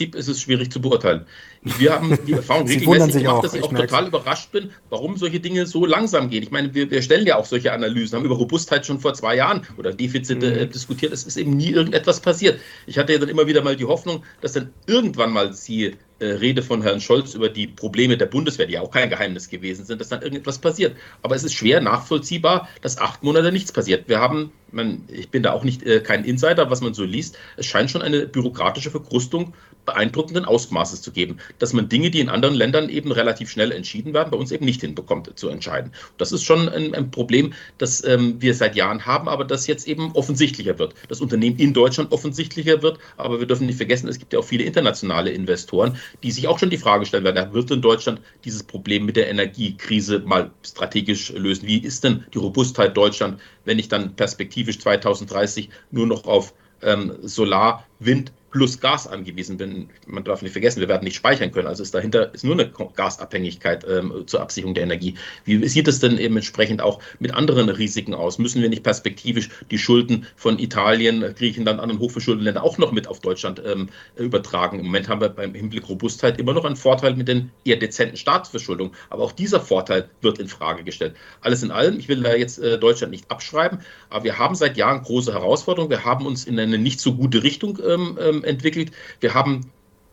Prinzip ist es schwierig zu beurteilen. Wir haben die Erfahrung regelmäßig gemacht, auch, dass ich, ich auch total überrascht bin, warum solche Dinge so langsam gehen. Ich meine, wir, wir, stellen ja auch solche Analysen, haben über Robustheit schon vor zwei Jahren oder Defizite mhm. äh, diskutiert. Es ist eben nie irgendetwas passiert. Ich hatte ja dann immer wieder mal die Hoffnung, dass dann irgendwann mal sie äh, Rede von Herrn Scholz über die Probleme der Bundeswehr, die ja auch kein Geheimnis gewesen sind, dass dann irgendetwas passiert. Aber es ist schwer nachvollziehbar, dass acht Monate nichts passiert. Wir haben, man, ich bin da auch nicht äh, kein Insider, was man so liest, es scheint schon eine bürokratische Verkrustung beeindruckenden Ausmaßes zu geben, dass man Dinge, die in anderen Ländern eben relativ schnell entschieden werden, bei uns eben nicht hinbekommt zu entscheiden. Das ist schon ein, ein Problem, das ähm, wir seit Jahren haben, aber das jetzt eben offensichtlicher wird. Das Unternehmen in Deutschland offensichtlicher wird, aber wir dürfen nicht vergessen, es gibt ja auch viele internationale Investoren, die sich auch schon die Frage stellen werden, wird in Deutschland dieses Problem mit der Energiekrise mal strategisch lösen? Wie ist denn die Robustheit Deutschland, wenn ich dann perspektivisch 2030 nur noch auf ähm, Solar, Wind plus Gas angewiesen bin. Man darf nicht vergessen, wir werden nicht speichern können. Also ist dahinter ist nur eine Gasabhängigkeit ähm, zur Absicherung der Energie. Wie sieht es denn eben entsprechend auch mit anderen Risiken aus? Müssen wir nicht perspektivisch die Schulden von Italien, Griechenland, anderen hochverschuldeten Ländern auch noch mit auf Deutschland ähm, übertragen? Im Moment haben wir beim Hinblick Robustheit immer noch einen Vorteil mit den eher dezenten Staatsverschuldungen. Aber auch dieser Vorteil wird in Frage gestellt. Alles in allem, ich will da jetzt äh, Deutschland nicht abschreiben, aber wir haben seit Jahren große Herausforderungen. Wir haben uns in eine nicht so gute Richtung ähm, ähm entwickelt. Wir haben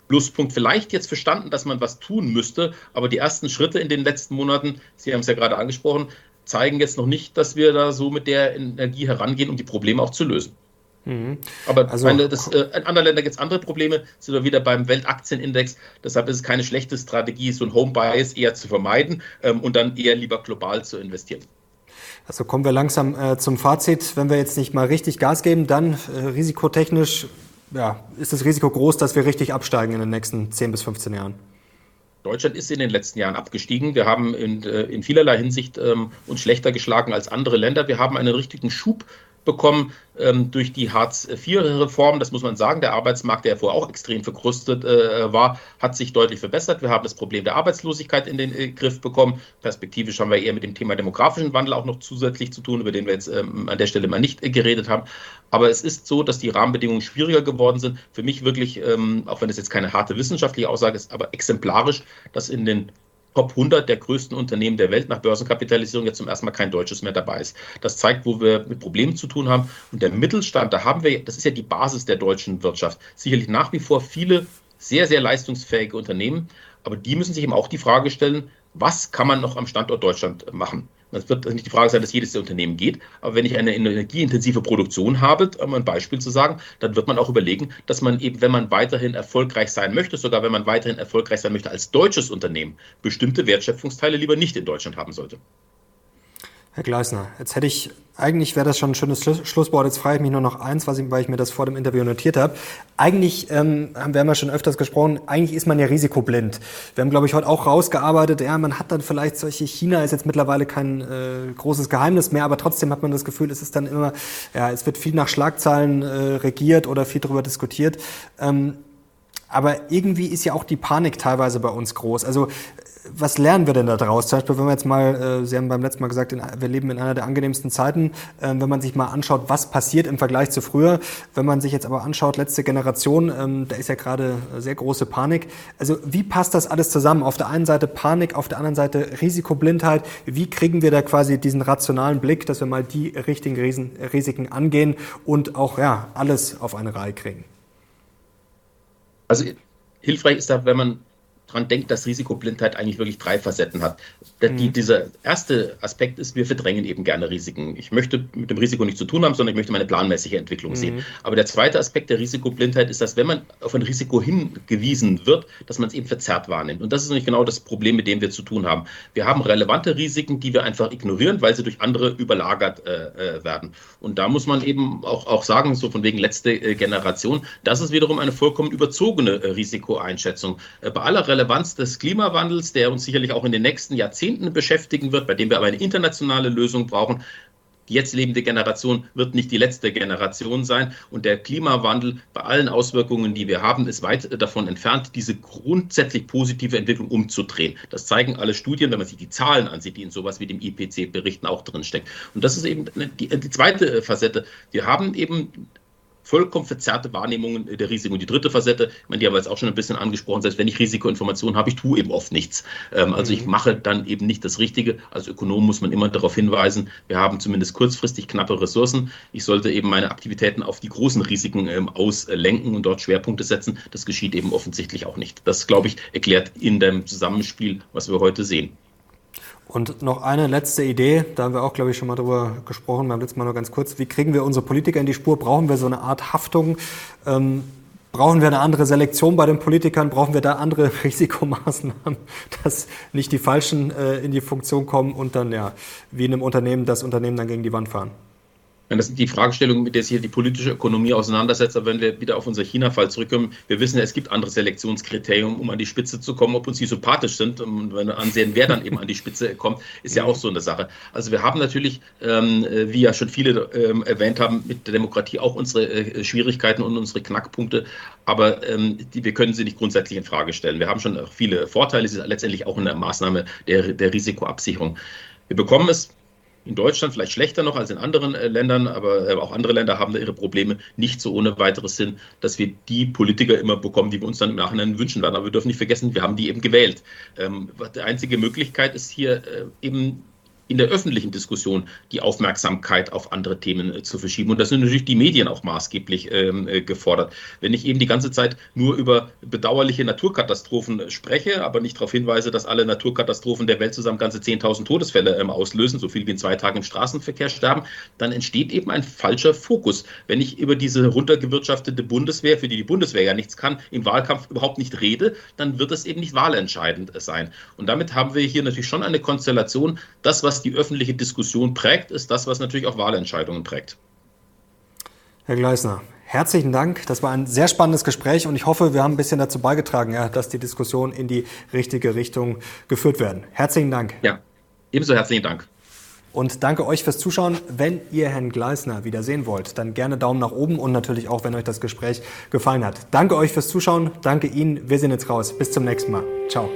Pluspunkt vielleicht jetzt verstanden, dass man was tun müsste, aber die ersten Schritte in den letzten Monaten, Sie haben es ja gerade angesprochen, zeigen jetzt noch nicht, dass wir da so mit der Energie herangehen, um die Probleme auch zu lösen. Mhm. Aber also, meine, das, äh, in anderen Ländern gibt es andere Probleme, sind wir wieder beim Weltaktienindex. Deshalb ist es keine schlechte Strategie, so ein Home Bias eher zu vermeiden ähm, und dann eher lieber global zu investieren. Also kommen wir langsam äh, zum Fazit. Wenn wir jetzt nicht mal richtig Gas geben, dann äh, risikotechnisch ja, ist das Risiko groß, dass wir richtig absteigen in den nächsten 10 bis 15 Jahren? Deutschland ist in den letzten Jahren abgestiegen. Wir haben in, äh, in vielerlei Hinsicht ähm, uns schlechter geschlagen als andere Länder. Wir haben einen richtigen Schub bekommen ähm, durch die Hartz-IV-Reform. Das muss man sagen. Der Arbeitsmarkt, der vorher auch extrem verkrustet äh, war, hat sich deutlich verbessert. Wir haben das Problem der Arbeitslosigkeit in den äh, Griff bekommen. Perspektivisch haben wir eher mit dem Thema demografischen Wandel auch noch zusätzlich zu tun, über den wir jetzt ähm, an der Stelle mal nicht äh, geredet haben. Aber es ist so, dass die Rahmenbedingungen schwieriger geworden sind. Für mich wirklich, ähm, auch wenn es jetzt keine harte wissenschaftliche Aussage ist, aber exemplarisch, dass in den Top 100 der größten Unternehmen der Welt nach Börsenkapitalisierung jetzt zum ersten Mal kein deutsches mehr dabei ist. Das zeigt, wo wir mit Problemen zu tun haben. Und der Mittelstand, da haben wir, das ist ja die Basis der deutschen Wirtschaft, sicherlich nach wie vor viele sehr, sehr leistungsfähige Unternehmen. Aber die müssen sich eben auch die Frage stellen, was kann man noch am Standort Deutschland machen? Es wird nicht die Frage sein, dass jedes Unternehmen geht, aber wenn ich eine energieintensive Produktion habe, um ein Beispiel zu sagen, dann wird man auch überlegen, dass man eben, wenn man weiterhin erfolgreich sein möchte, sogar wenn man weiterhin erfolgreich sein möchte als deutsches Unternehmen, bestimmte Wertschöpfungsteile lieber nicht in Deutschland haben sollte. Herr Gleisner, jetzt hätte ich, eigentlich wäre das schon ein schönes Schlusswort, jetzt frage ich mich nur noch eins, was ich, weil ich mir das vor dem Interview notiert habe. Eigentlich, ähm, haben wir ja schon öfters gesprochen, eigentlich ist man ja risikoblind. Wir haben, glaube ich, heute auch rausgearbeitet, ja, man hat dann vielleicht solche, China ist jetzt mittlerweile kein äh, großes Geheimnis mehr, aber trotzdem hat man das Gefühl, es ist dann immer, ja, es wird viel nach Schlagzeilen äh, regiert oder viel darüber diskutiert. Ähm, aber irgendwie ist ja auch die Panik teilweise bei uns groß. Also was lernen wir denn da draus? Zum Beispiel, wenn wir jetzt mal, äh, Sie haben beim letzten Mal gesagt, wir leben in einer der angenehmsten Zeiten. Äh, wenn man sich mal anschaut, was passiert im Vergleich zu früher, wenn man sich jetzt aber anschaut, letzte Generation, ähm, da ist ja gerade sehr große Panik. Also wie passt das alles zusammen? Auf der einen Seite Panik, auf der anderen Seite Risikoblindheit. Wie kriegen wir da quasi diesen rationalen Blick, dass wir mal die richtigen Risiken angehen und auch ja alles auf eine Reihe kriegen? Also hilfreich ist da, wenn man dran denkt, dass Risikoblindheit eigentlich wirklich drei Facetten hat. Mhm. dieser erste Aspekt ist, wir verdrängen eben gerne Risiken. Ich möchte mit dem Risiko nichts zu tun haben, sondern ich möchte meine planmäßige Entwicklung mhm. sehen. Aber der zweite Aspekt der Risikoblindheit ist, dass wenn man auf ein Risiko hingewiesen wird, dass man es eben verzerrt wahrnimmt. Und das ist nämlich genau das Problem, mit dem wir zu tun haben. Wir haben relevante Risiken, die wir einfach ignorieren, weil sie durch andere überlagert äh, äh werden. Und da muss man eben auch, auch sagen, so von wegen letzte äh, Generation, das ist wiederum eine vollkommen überzogene äh, Risikoeinschätzung. Äh, bei aller Relevanz des Klimawandels, der uns sicherlich auch in den nächsten Jahrzehnten beschäftigen wird, bei dem wir aber eine internationale Lösung brauchen. Die jetzt lebende Generation wird nicht die letzte Generation sein. Und der Klimawandel bei allen Auswirkungen, die wir haben, ist weit davon entfernt, diese grundsätzlich positive Entwicklung umzudrehen. Das zeigen alle Studien, wenn man sich die Zahlen ansieht, die in sowas wie dem IPC-Berichten auch drinstecken. Und das ist eben die, die zweite Facette. Wir haben eben vollkommen verzerrte Wahrnehmungen der Risiken. Und die dritte Facette, ich meine, die haben wir jetzt auch schon ein bisschen angesprochen, selbst wenn ich Risikoinformationen habe, ich tue eben oft nichts. Ähm, also mhm. ich mache dann eben nicht das Richtige. Als Ökonom muss man immer darauf hinweisen, wir haben zumindest kurzfristig knappe Ressourcen. Ich sollte eben meine Aktivitäten auf die großen Risiken ähm, auslenken und dort Schwerpunkte setzen. Das geschieht eben offensichtlich auch nicht. Das, glaube ich, erklärt in dem Zusammenspiel, was wir heute sehen. Und noch eine letzte Idee, da haben wir auch, glaube ich, schon mal drüber gesprochen, beim letzten Mal nur ganz kurz. Wie kriegen wir unsere Politiker in die Spur? Brauchen wir so eine Art Haftung? Ähm, Brauchen wir eine andere Selektion bei den Politikern? Brauchen wir da andere Risikomaßnahmen, dass nicht die Falschen äh, in die Funktion kommen und dann ja wie in einem Unternehmen das Unternehmen dann gegen die Wand fahren? Das sind die Fragestellungen, mit der sich hier die politische Ökonomie auseinandersetzt. Aber wenn wir wieder auf unser China-Fall zurückkommen, wir wissen ja, es gibt andere Selektionskriterien, um an die Spitze zu kommen, ob uns die sympathisch sind. Und wenn wir ansehen, wer dann eben an die Spitze kommt, ist ja auch so eine Sache. Also wir haben natürlich, ähm, wie ja schon viele ähm, erwähnt haben, mit der Demokratie auch unsere äh, Schwierigkeiten und unsere Knackpunkte. Aber ähm, die, wir können sie nicht grundsätzlich in Frage stellen. Wir haben schon viele Vorteile. Es ist letztendlich auch eine Maßnahme der, der Risikoabsicherung. Wir bekommen es in Deutschland vielleicht schlechter noch als in anderen äh, Ländern, aber äh, auch andere Länder haben da ihre Probleme nicht so ohne weiteres Sinn, dass wir die Politiker immer bekommen, die wir uns dann im Nachhinein wünschen werden. Aber wir dürfen nicht vergessen, wir haben die eben gewählt. Ähm, die einzige Möglichkeit ist hier äh, eben in der öffentlichen Diskussion die Aufmerksamkeit auf andere Themen äh, zu verschieben. Und das sind natürlich die Medien auch maßgeblich ähm, äh, gefordert. Wenn ich eben die ganze Zeit nur über bedauerliche Naturkatastrophen spreche, aber nicht darauf hinweise, dass alle Naturkatastrophen der Welt zusammen ganze 10.000 Todesfälle ähm, auslösen, so viel wie in zwei Tagen im Straßenverkehr sterben, dann entsteht eben ein falscher Fokus. Wenn ich über diese runtergewirtschaftete Bundeswehr, für die die Bundeswehr ja nichts kann, im Wahlkampf überhaupt nicht rede, dann wird es eben nicht wahlentscheidend sein. Und damit haben wir hier natürlich schon eine Konstellation, das, was was die öffentliche Diskussion prägt, ist das, was natürlich auch Wahlentscheidungen prägt. Herr Gleisner, herzlichen Dank. Das war ein sehr spannendes Gespräch und ich hoffe, wir haben ein bisschen dazu beigetragen, ja, dass die Diskussion in die richtige Richtung geführt werden. Herzlichen Dank. Ja, ebenso herzlichen Dank. Und danke euch fürs Zuschauen. Wenn ihr Herrn Gleisner wieder sehen wollt, dann gerne Daumen nach oben und natürlich auch, wenn euch das Gespräch gefallen hat. Danke euch fürs Zuschauen. Danke Ihnen. Wir sind jetzt raus. Bis zum nächsten Mal. Ciao.